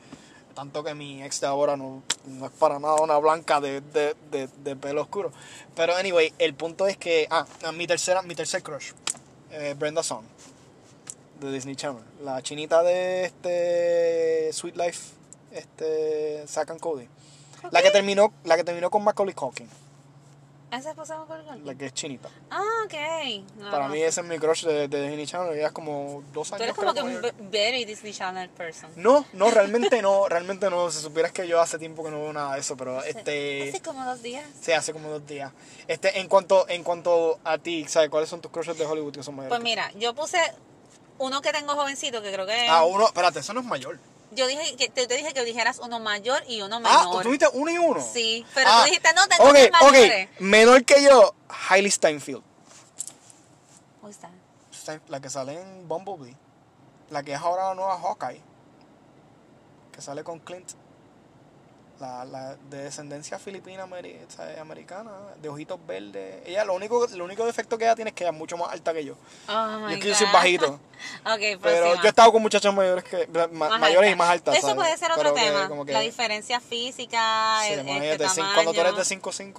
Tanto que mi ex de ahora no, no es para nada una blanca de, de, de, de pelo oscuro. Pero anyway, el punto es que, ah, mi tercera, mi tercer crush, eh, Brenda Song, de Disney Channel. La chinita de este Sweet Life, este Zack and Cody. La que terminó, la que terminó con Macaulay Culkin, ¿Esa esposa de Macaulay Culkin? la que es chinita. Ah, ok. No, Para no mí ese es mi crush de, de Disney Channel, ella es como dos Tú años. eres como que un very Disney Channel person. No, no, realmente no, realmente no. Si supieras que yo hace tiempo que no veo nada de eso, pero este... Hace como dos días. Sí, hace como dos días. Este, en cuanto, en cuanto a ti, ¿sabes cuáles son tus crushes de Hollywood que son mayores? Pues mira, yo puse uno que tengo jovencito que creo que. Ah, uno, espérate, eso no es mayor. Yo dije que te, te dije que dijeras uno mayor y uno Ah, menor. ¿tú tuviste uno y uno? Sí, pero Ah, tú dijiste, no, tengo ok, tres mayores. ok, menor que yo, Hailey Steinfeld. That? Stein- La que sale en Bumblebee. La que es ahora la nueva Hawkeye. Que sale con Clint. La, la de descendencia filipina americana, de ojitos verdes. Ella lo único, lo único defecto que ella tiene es que ella es mucho más alta que yo. Oh my es que yo soy bajito. [laughs] Ok, Pero próxima. yo he estado con muchachas mayores que ma- mayores alta. y más altas. Eso ¿sabes? puede ser otro Pero que tema. como que- La diferencia física, sí, el- este cin- tamaño. cuando tú eres de 5'5",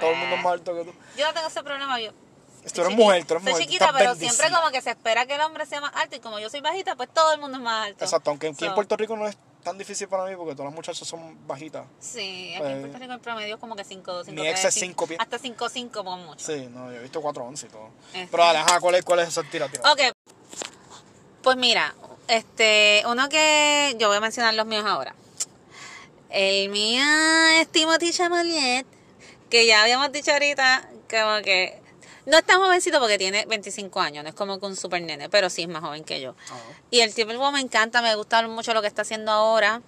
todo el mundo es más alto que tú. Yo no tengo ese problema. Yo Tú soy eres mujer, tú eres soy mujer. tú chiquita, pero siempre como que se espera que el hombre sea más alto. Y como yo soy bajita, pues todo el mundo es más alto. Exacto, aunque aquí en So, Puerto Rico no es tan difícil para mí porque todas las muchachas son bajitas. Sí, aquí en Puerto Rico el promedio es como que 5, 5, Mi ex es cinco pies. Hasta 5, 5 como mucho. Sí, no, yo he visto 4'11 y todo. Este. Pero dale, ajá, ¿cuál es, cuál es esa tira, tira? Ok, pues mira, este, uno que yo voy a mencionar los míos ahora. El mío es Timothy Chamaliet, que ya habíamos dicho ahorita, como que no es tan jovencito porque tiene 25 años, no es como que un super nene, pero sí es más joven que yo. Ajá. Y el tipo me encanta, me gusta mucho lo que está haciendo ahora.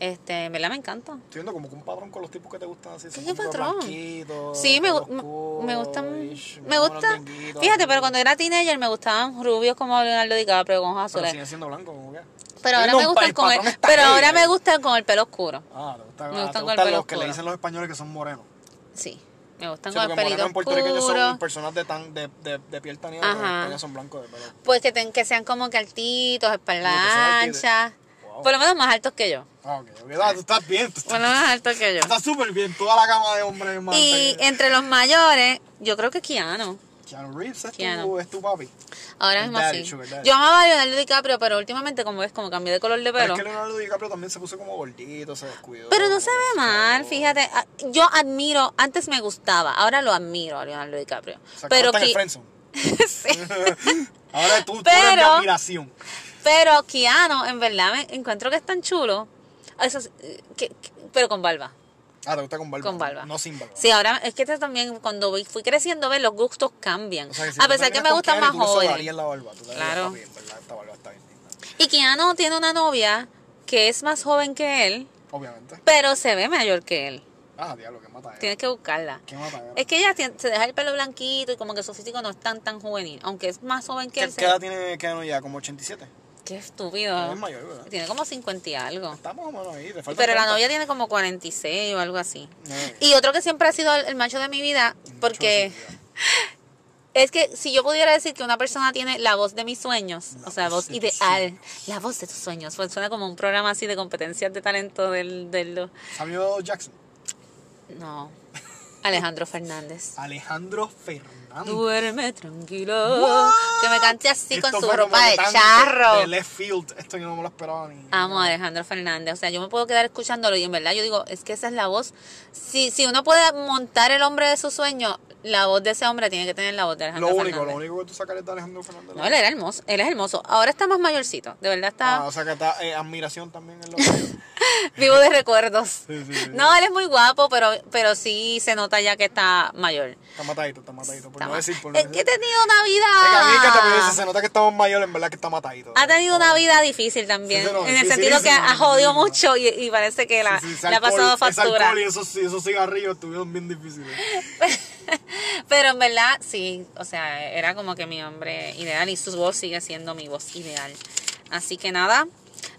Este, en verdad me encanta. Estoy viendo como que un patrón con los tipos que te gustan así. ¿Qué patrón? Sí, me, oscuro, me gustan. ish, Me gusta. Fíjate, pero cuando era teenager me gustaban rubios como Leonardo DiCaprio con ojos Pero azules. sigue siendo blanco, como que. Pero ahora No, me gustan con el, pero ahora me gustan con el pelo oscuro. Ah, te Me ah, gustan te con el gustan pelo los que le dicen los españoles que son morenos. Sí, me gustan Sí, con el pelito en puertorriqueños oscuro. son personas de, tan, de, de, de piel tan pero son blancos de pelo. Pues que, ten- que sean como que altitos, espalda ancha. Wow. Por lo menos más altos que yo. Ah, ok, ok. Ah, tú estás bien, tú Por estás lo menos más altos que yo. estás súper bien. Toda la gama de hombres más Y entre los mayores, yo creo que Keanu. Keanu Reeves es, Tu, es tu papi. Ahora mismo sí. Yo amaba a Leonardo DiCaprio, pero últimamente como ves, como cambié de color de Pero pelo. es que Leonardo DiCaprio también se puso como gordito, se descuidó. Pero no se ve que mal, fíjate. Ah, Yo admiro, antes me gustaba, ahora lo admiro a Leonardo DiCaprio. O sea, que pero. [laughs] Sí. Ahora tú, tú eres mi Pero- admiración. Pero Keanu, en verdad, me encuentro que es tan chulo. Eso eh, que- que- pero con barba. Ah, te gusta con barba. Con barba. No sin barba. Sí, ahora es que este también, cuando fui creciendo, ves, los gustos cambian. O sea, que si a pesar que me gustan Keanu, más jóvenes. la barba. Tú Claro. "Papi, en verdad, esta barba está bien linda". Y Keanu tiene una novia que es más joven que él, Obviamente. pero se ve mayor que él. Ah, diablo, qué mata Tienes que buscarla. Qué mata Es que ella tiene- se deja el pelo blanquito y como que su físico no es tan tan juvenil, aunque es más joven que ¿Qué, él. qué edad tiene Keanu ya? ¿Como 87? Qué estúpido. Es mayor, ¿verdad? Tiene como 50 y algo. Está más o menos ahí. Pero la 30. novia tiene como 46 o algo así. Y otro que siempre ha sido el, el macho de mi vida, porque [laughs] es que si yo pudiera decir que una persona tiene la voz de mis sueños, La o sea, voz voz ideal, la voz de tus sueños, pues suena como un programa así de competencias de talento del... del Samuel Jackson. no, Alejandro Fernández. Alejandro Fernández. Duerme tranquilo. What? Que me cante así con su ropa de charro. De left field. Esto yo no me lo esperaba ni. Amo a Alejandro Fernández. O sea, yo me puedo quedar escuchándolo y en verdad yo digo, es que esa es la voz. Si, si uno puede montar el hombre de su sueño, la voz de ese hombre tiene que tener la voz de Lo Alejandro único, Fernández. lo único que tú sacarías de Alejandro Fernández. No, él era hermoso. Él es hermoso. Ahora está más mayorcito. De verdad está Ah, o sea que está eh, admiración también en lo que [laughs] vivo de recuerdos. Sí, sí, sí. No, él es muy guapo, pero, pero sí se nota ya que está mayor. Está matadito, está matadito. Por Está no ma- decir, por no es decir. que he tenido una Es que a mí es que te vida. dice, se nota que estamos mayores, en verdad que está matadito. Ha tenido una vida difícil también. No, en el sentido que ha jodido mucho y, y parece que la, ese le ha pasado alcohol- ese factura. alcohol y esos, esos cigarrillos estuvieron bien difíciles. [laughs] Pero en verdad, sí, o sea, era como que mi hombre ideal y su voz sigue siendo mi voz ideal. Así que nada,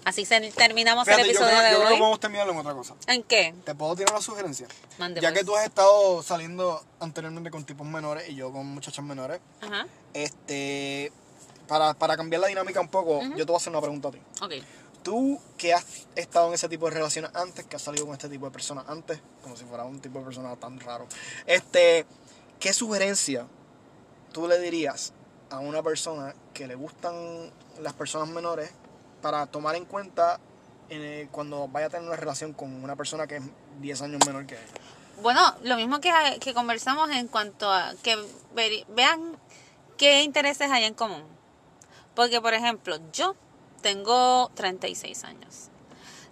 así se, terminamos Fíjate, el yo episodio creo, de yo creo que hoy. podemos terminarlo en otra cosa. ¿En qué? ¿Te puedo tirar una sugerencia? Mande, ya pues. que tú has estado saliendo anteriormente con tipos menores y yo con muchachas menores, Ajá, este, para, para cambiar la dinámica un poco, yo te voy a hacer una pregunta a ti. ok. Tú que has estado en ese tipo de relaciones antes, que has salido con este tipo de personas antes, como si fuera un tipo de persona tan raro, este, ¿qué sugerencia tú le dirías a una persona que le gustan las personas menores para tomar en cuenta eh, cuando vaya a tener una relación con una persona que es 10 años menor que ella? Bueno, lo mismo que, conversamos en cuanto a que vean qué intereses hay en común. Porque, por ejemplo, yo tengo 36 años.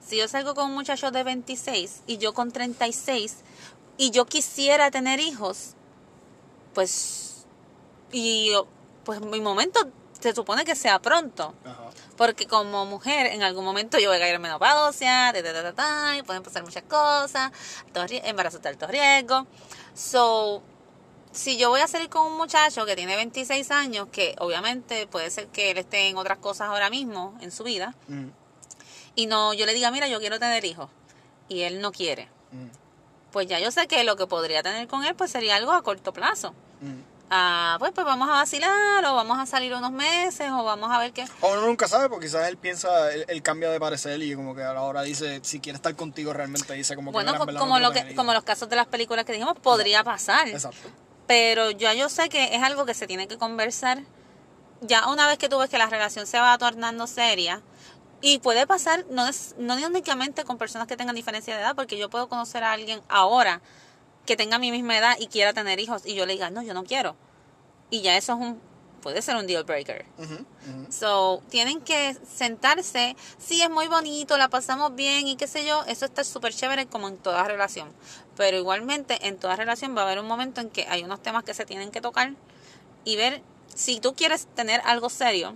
Si yo salgo con un muchacho de 26 y yo con 36 y yo quisiera tener hijos, pues, y pues mi momento se supone que sea pronto. Ajá. Porque como mujer, en algún momento yo voy a caer en menopausia, ta, ta, ta, y pueden pasar muchas cosas, alto rie- embarazo de alto riesgo. So, si yo voy a salir con un muchacho que tiene 26 años, que obviamente puede ser que él esté en otras cosas ahora mismo en su vida, Mm. y no yo le diga, mira, yo quiero tener hijos. y él no quiere, Mm, pues ya yo sé que lo que podría tener con él pues sería algo a corto plazo. Mm. Ah, pues, pues vamos a vacilar o vamos a salir unos meses o vamos a ver qué. O uno nunca sabe, porque quizás él piensa, él, él cambia de parecer y como que a la hora dice, si quiere estar contigo realmente dice como que Bueno, "Mira, en pues, verdad como, no lo que, como hijos". los casos de las películas que dijimos, podría pasar. Exacto. Pero ya yo sé que es algo que se tiene que conversar. Ya una vez que tú ves que la relación se va tornando seria, y puede pasar no, es, no únicamente con personas que tengan diferencia de edad, porque yo puedo conocer a alguien ahora que tenga mi misma edad y quiera tener hijos, y yo le diga, no, yo no quiero. Y ya eso es un, puede ser un deal breaker. So, tienen que sentarse. Sí, es muy bonito, la pasamos bien y qué sé yo. Eso está súper chévere como en toda relación. Pero igualmente, en toda relación va a haber un momento en que hay unos temas que se tienen que tocar y ver si tú quieres tener algo serio,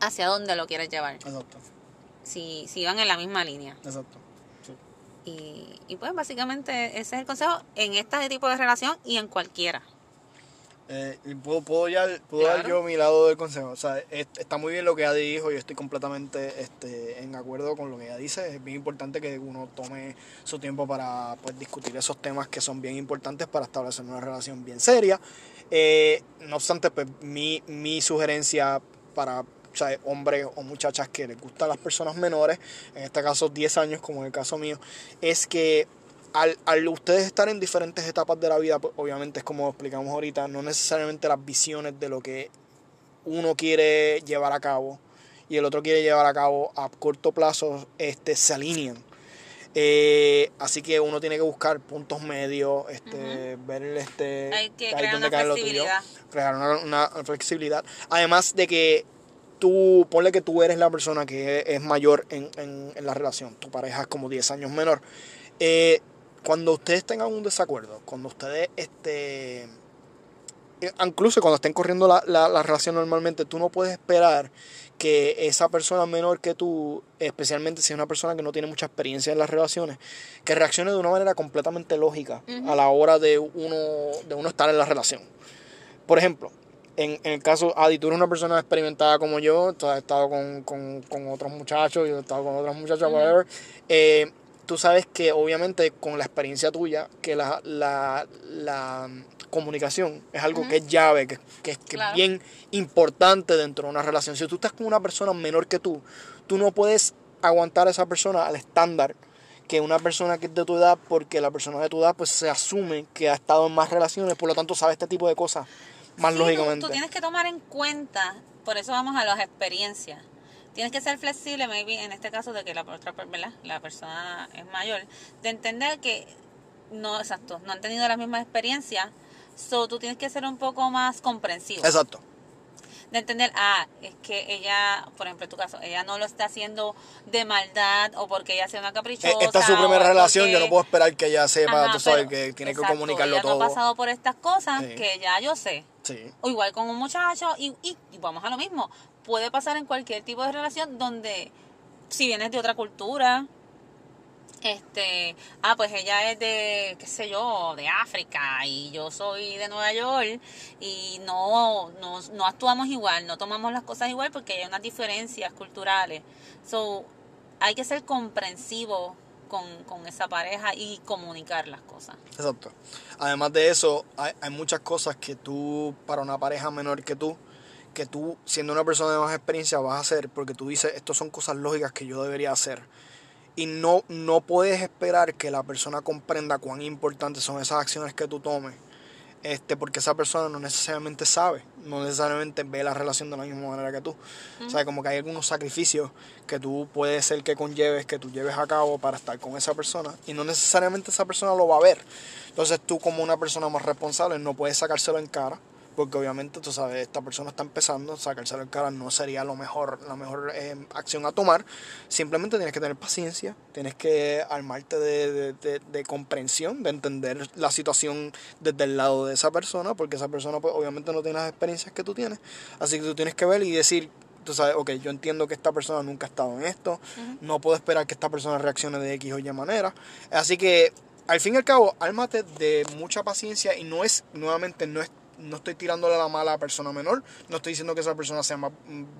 hacia dónde lo quieres llevar. Exacto, Si, si van en la misma línea. exacto. Y, y pues básicamente ese es el consejo en este tipo de relación y en cualquiera. Eh, y puedo, puedo, ya, puedo dar yo mi lado del consejo. O sea, es- está muy bien lo que ella dijo. Yo estoy completamente este, en acuerdo con lo que ella dice. Es bien importante que uno tome su tiempo para pues, discutir esos temas que son bien importantes para establecer una relación bien seria. Eh, no obstante, pues, mi, mi sugerencia para o sea, hombres o muchachas que les gustan las personas menores, en este caso 10 años como en el caso mío, es que al, al ustedes estar en diferentes etapas de la vida, pues, obviamente es como explicamos ahorita, no necesariamente las visiones de lo que uno quiere llevar a cabo y el otro quiere llevar a cabo a corto plazo este, se alinean. Eh, así que uno tiene que buscar puntos medios, este, ver este, Hay que crear una tuyo, flexibilidad. crear una, una flexibilidad. Además de que tú, ponle que tú eres la persona que es mayor en, en, en la relación, tu pareja es como 10 años menor. Eh, cuando ustedes tengan un desacuerdo, cuando ustedes, este, eh, incluso cuando estén corriendo la, la, la relación normalmente, tú no puedes esperar que esa persona menor que tú, especialmente si es una persona que no tiene mucha experiencia en las relaciones, que reaccione de una manera completamente lógica a la hora de uno, de uno estar en la relación. Por ejemplo, en, en el caso, Adi, tú eres una persona experimentada como yo, tú has estado con, con, con otros muchachos, yo he estado con otras muchachas, whatever. Eh, tú sabes que obviamente con la experiencia tuya, que la, la, la comunicación es algo que es llave, que, que, que Claro. es bien importante dentro de una relación. Si tú estás con una persona menor que tú, tú no puedes aguantar a esa persona al estándar que una persona que es de tu edad, porque la persona de tu edad pues se asume que ha estado en más relaciones, por lo tanto sabe este tipo de cosas más Sí, lógicamente. Tú, tienes que tomar en cuenta, por eso vamos a las experiencias. Tienes que ser flexible, maybe en este caso de que la otra, ¿verdad? la persona es mayor, de entender que no, exacto, no han tenido las mismas experiencias, so tú tienes que ser un poco más comprensivo. Exacto. De entender, ah, es que ella, por ejemplo en tu caso, ella no lo está haciendo de maldad o porque ella sea una caprichosa. Eh, Esta es su primera relación, yo porque- no puedo esperar que ella sepa, Ajá, tú sabes, pero- que tiene exacto, que comunicarlo ella todo. no ha pasado por estas cosas Sí. que ya yo sé. Sí. O igual con un muchacho, y, y, y vamos a lo mismo. Puede pasar en cualquier tipo de relación donde, si vienes de otra cultura, este, ah, pues ella es de, qué sé yo, de África y yo soy de Nueva York y no, no, no actuamos igual, no tomamos las cosas igual porque hay unas diferencias culturales. So, hay que ser comprensivo con, con esa pareja y comunicar las cosas. Exacto. Además de eso, hay, hay muchas cosas que tú, para una pareja menor que tú, que tú, siendo una persona de más experiencia, vas a hacer porque tú dices, estas son cosas lógicas que yo debería hacer. Y no, no puedes esperar que la persona comprenda cuán importantes son esas acciones que tú tomes. Este, porque esa persona no necesariamente sabe, no necesariamente ve la relación de la misma manera que tú. O sea, como que hay algunos sacrificios que tú puedes ser que conlleves, que tú lleves a cabo para estar con esa persona y no necesariamente esa persona lo va a ver. Entonces tú como una persona más responsable no puedes sacárselo en cara, porque obviamente tú sabes, esta persona está empezando, sacárselo en cara no sería lo mejor, la mejor eh, acción a tomar. Simplemente tienes que tener paciencia, tienes que armarte de, de, de- de comprensión, de entender la situación desde el lado de esa persona, porque esa persona pues obviamente no tiene las experiencias que tú tienes. Así que tú tienes que ver y decir, tú sabes, ok, yo entiendo que esta persona nunca ha estado en esto, no puedo esperar que esta persona reaccione de X o Y manera. Así que, al fin y al cabo, ármate de mucha paciencia y no es, nuevamente, no es, no estoy tirándole la mala a la persona menor, no estoy diciendo que esa persona sea más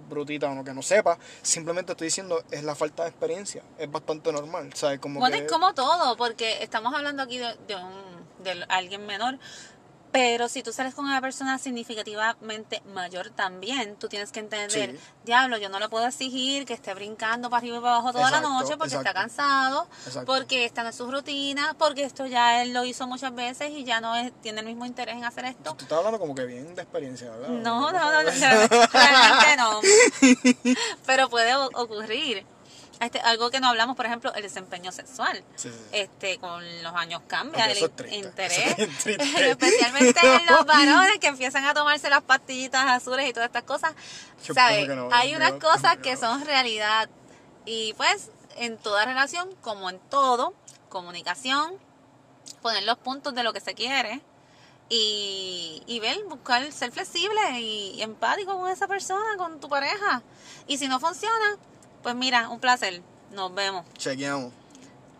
brutita o no que no sepa, simplemente estoy diciendo es la falta de experiencia, es bastante normal, ¿sabes? Como Bueno, que- es como todo, porque estamos hablando aquí de, de un, de alguien menor, pero si tú sales con una persona significativamente mayor también, tú tienes que entender, Sí. diablo, yo no le puedo exigir que esté brincando para arriba y para abajo toda la noche porque está cansado, Exacto. porque esta no es su rutina, porque esto ya él lo hizo muchas veces y ya no es, tiene el mismo interés en hacer esto. Tú estás hablando como que bien de experiencia, ¿verdad? No, no, no, no, [laughs] realmente no. [laughs] Pero puede ocurrir. Este, algo que no hablamos, por ejemplo, el desempeño sexual. Sí, sí. Este, con los años cambia el es interés. Es. [laughs] Especialmente en los [laughs] varones que empiezan a tomarse las pastillitas azules y todas estas cosas. Yo ¿Sabes? no, Hay unas cosas que son realidad. Y pues, en toda relación, como en todo, comunicación, poner los puntos de lo que se quiere y, y ver, buscar ser flexible y, y empático con esa persona, con tu pareja. Y si no funciona, pues mira, un placer. Nos vemos. Chequeamos.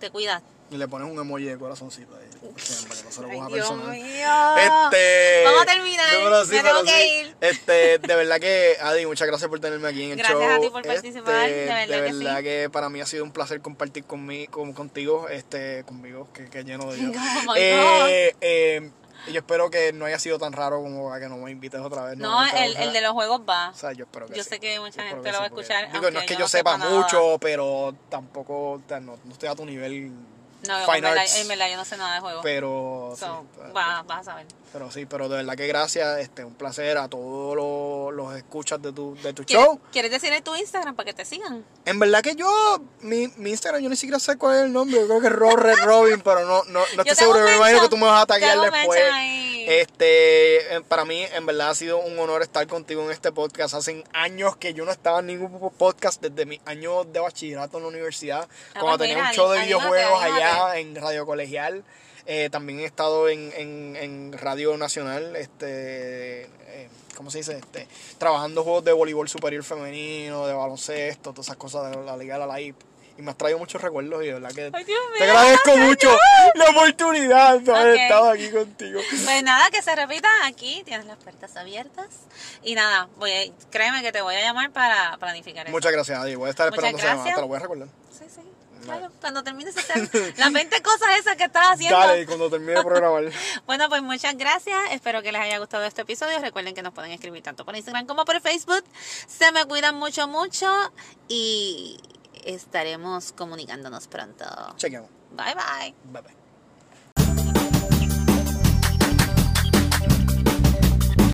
Te cuidas. Y le pones un emoji de corazoncito ahí. Siempre, que no se lo coja personal. Este, Vamos a terminar. pero sí, Me pero tengo que ir. Este, de verdad que, Adi, muchas gracias por tenerme aquí en el Gracias show. a ti por participar, de verdad de que sí. verdad que para mí ha sido un placer compartir conmigo, con, contigo, este, conmigo, que, que lleno de Dios. [laughs] Oh eh, eh, y yo espero que no haya sido tan raro como para que no me invites otra vez. No, el, el de los juegos va. o sea, yo espero que Yo sí. sé que mucha Yo gente que lo va a escuchar, Digo, no es que yo yo sepa mucho, pero tampoco, no, no estoy a tu nivel No, en fine en verdad yo no sé nada de juegos. Pero, So, sí, pues, va- vas a saber. Pero sí, pero de verdad que gracias, este, un placer a todos los, los escuchas de tu, de tu ¿Quieres, show. ¿Quieres decirle tu Instagram para que te sigan? En verdad que yo, mi, mi Instagram, yo ni siquiera sé cuál es el nombre, yo creo que es Ro- Red Robin, pero no, no, no estoy seguro, me imagino que tú me vas a hago después. Este, para mí, en verdad ha sido un honor estar contigo en este podcast. Hace años que yo no estaba en ningún podcast desde mis años de bachillerato en la universidad, Ah, cuando pues tenía mira, un show de videojuegos allá en Radio Colegial. Eh, también he estado en, en, en Radio Nacional, este, eh, ¿cómo se dice? Este, trabajando juegos de voleibol superior femenino, de baloncesto, todas esas cosas de la Liga de la LAIP. Y me has traído muchos recuerdos y de verdad que Ay, Dios te agradezco mucho [laughs] la oportunidad de haber estado aquí contigo. Pues nada, que se repita aquí, tienes las puertas abiertas. Y nada, voy a- créeme que te voy a llamar para planificar eso. Muchas gracias, Adi. Voy a estar Muchas esperando esa llamada. Te lo voy a recordar. Sí, sí. Claro, cuando termines [laughs] las 20 cosas esas que estás haciendo. Dale, cuando termine de programar. [laughs] Bueno, pues muchas gracias. Espero que les haya gustado este episodio. Recuerden que nos pueden escribir tanto por Instagram como por Facebook. Se me cuidan mucho, mucho. Y estaremos comunicándonos pronto. Chequeamos. Bye, bye. Bye bye.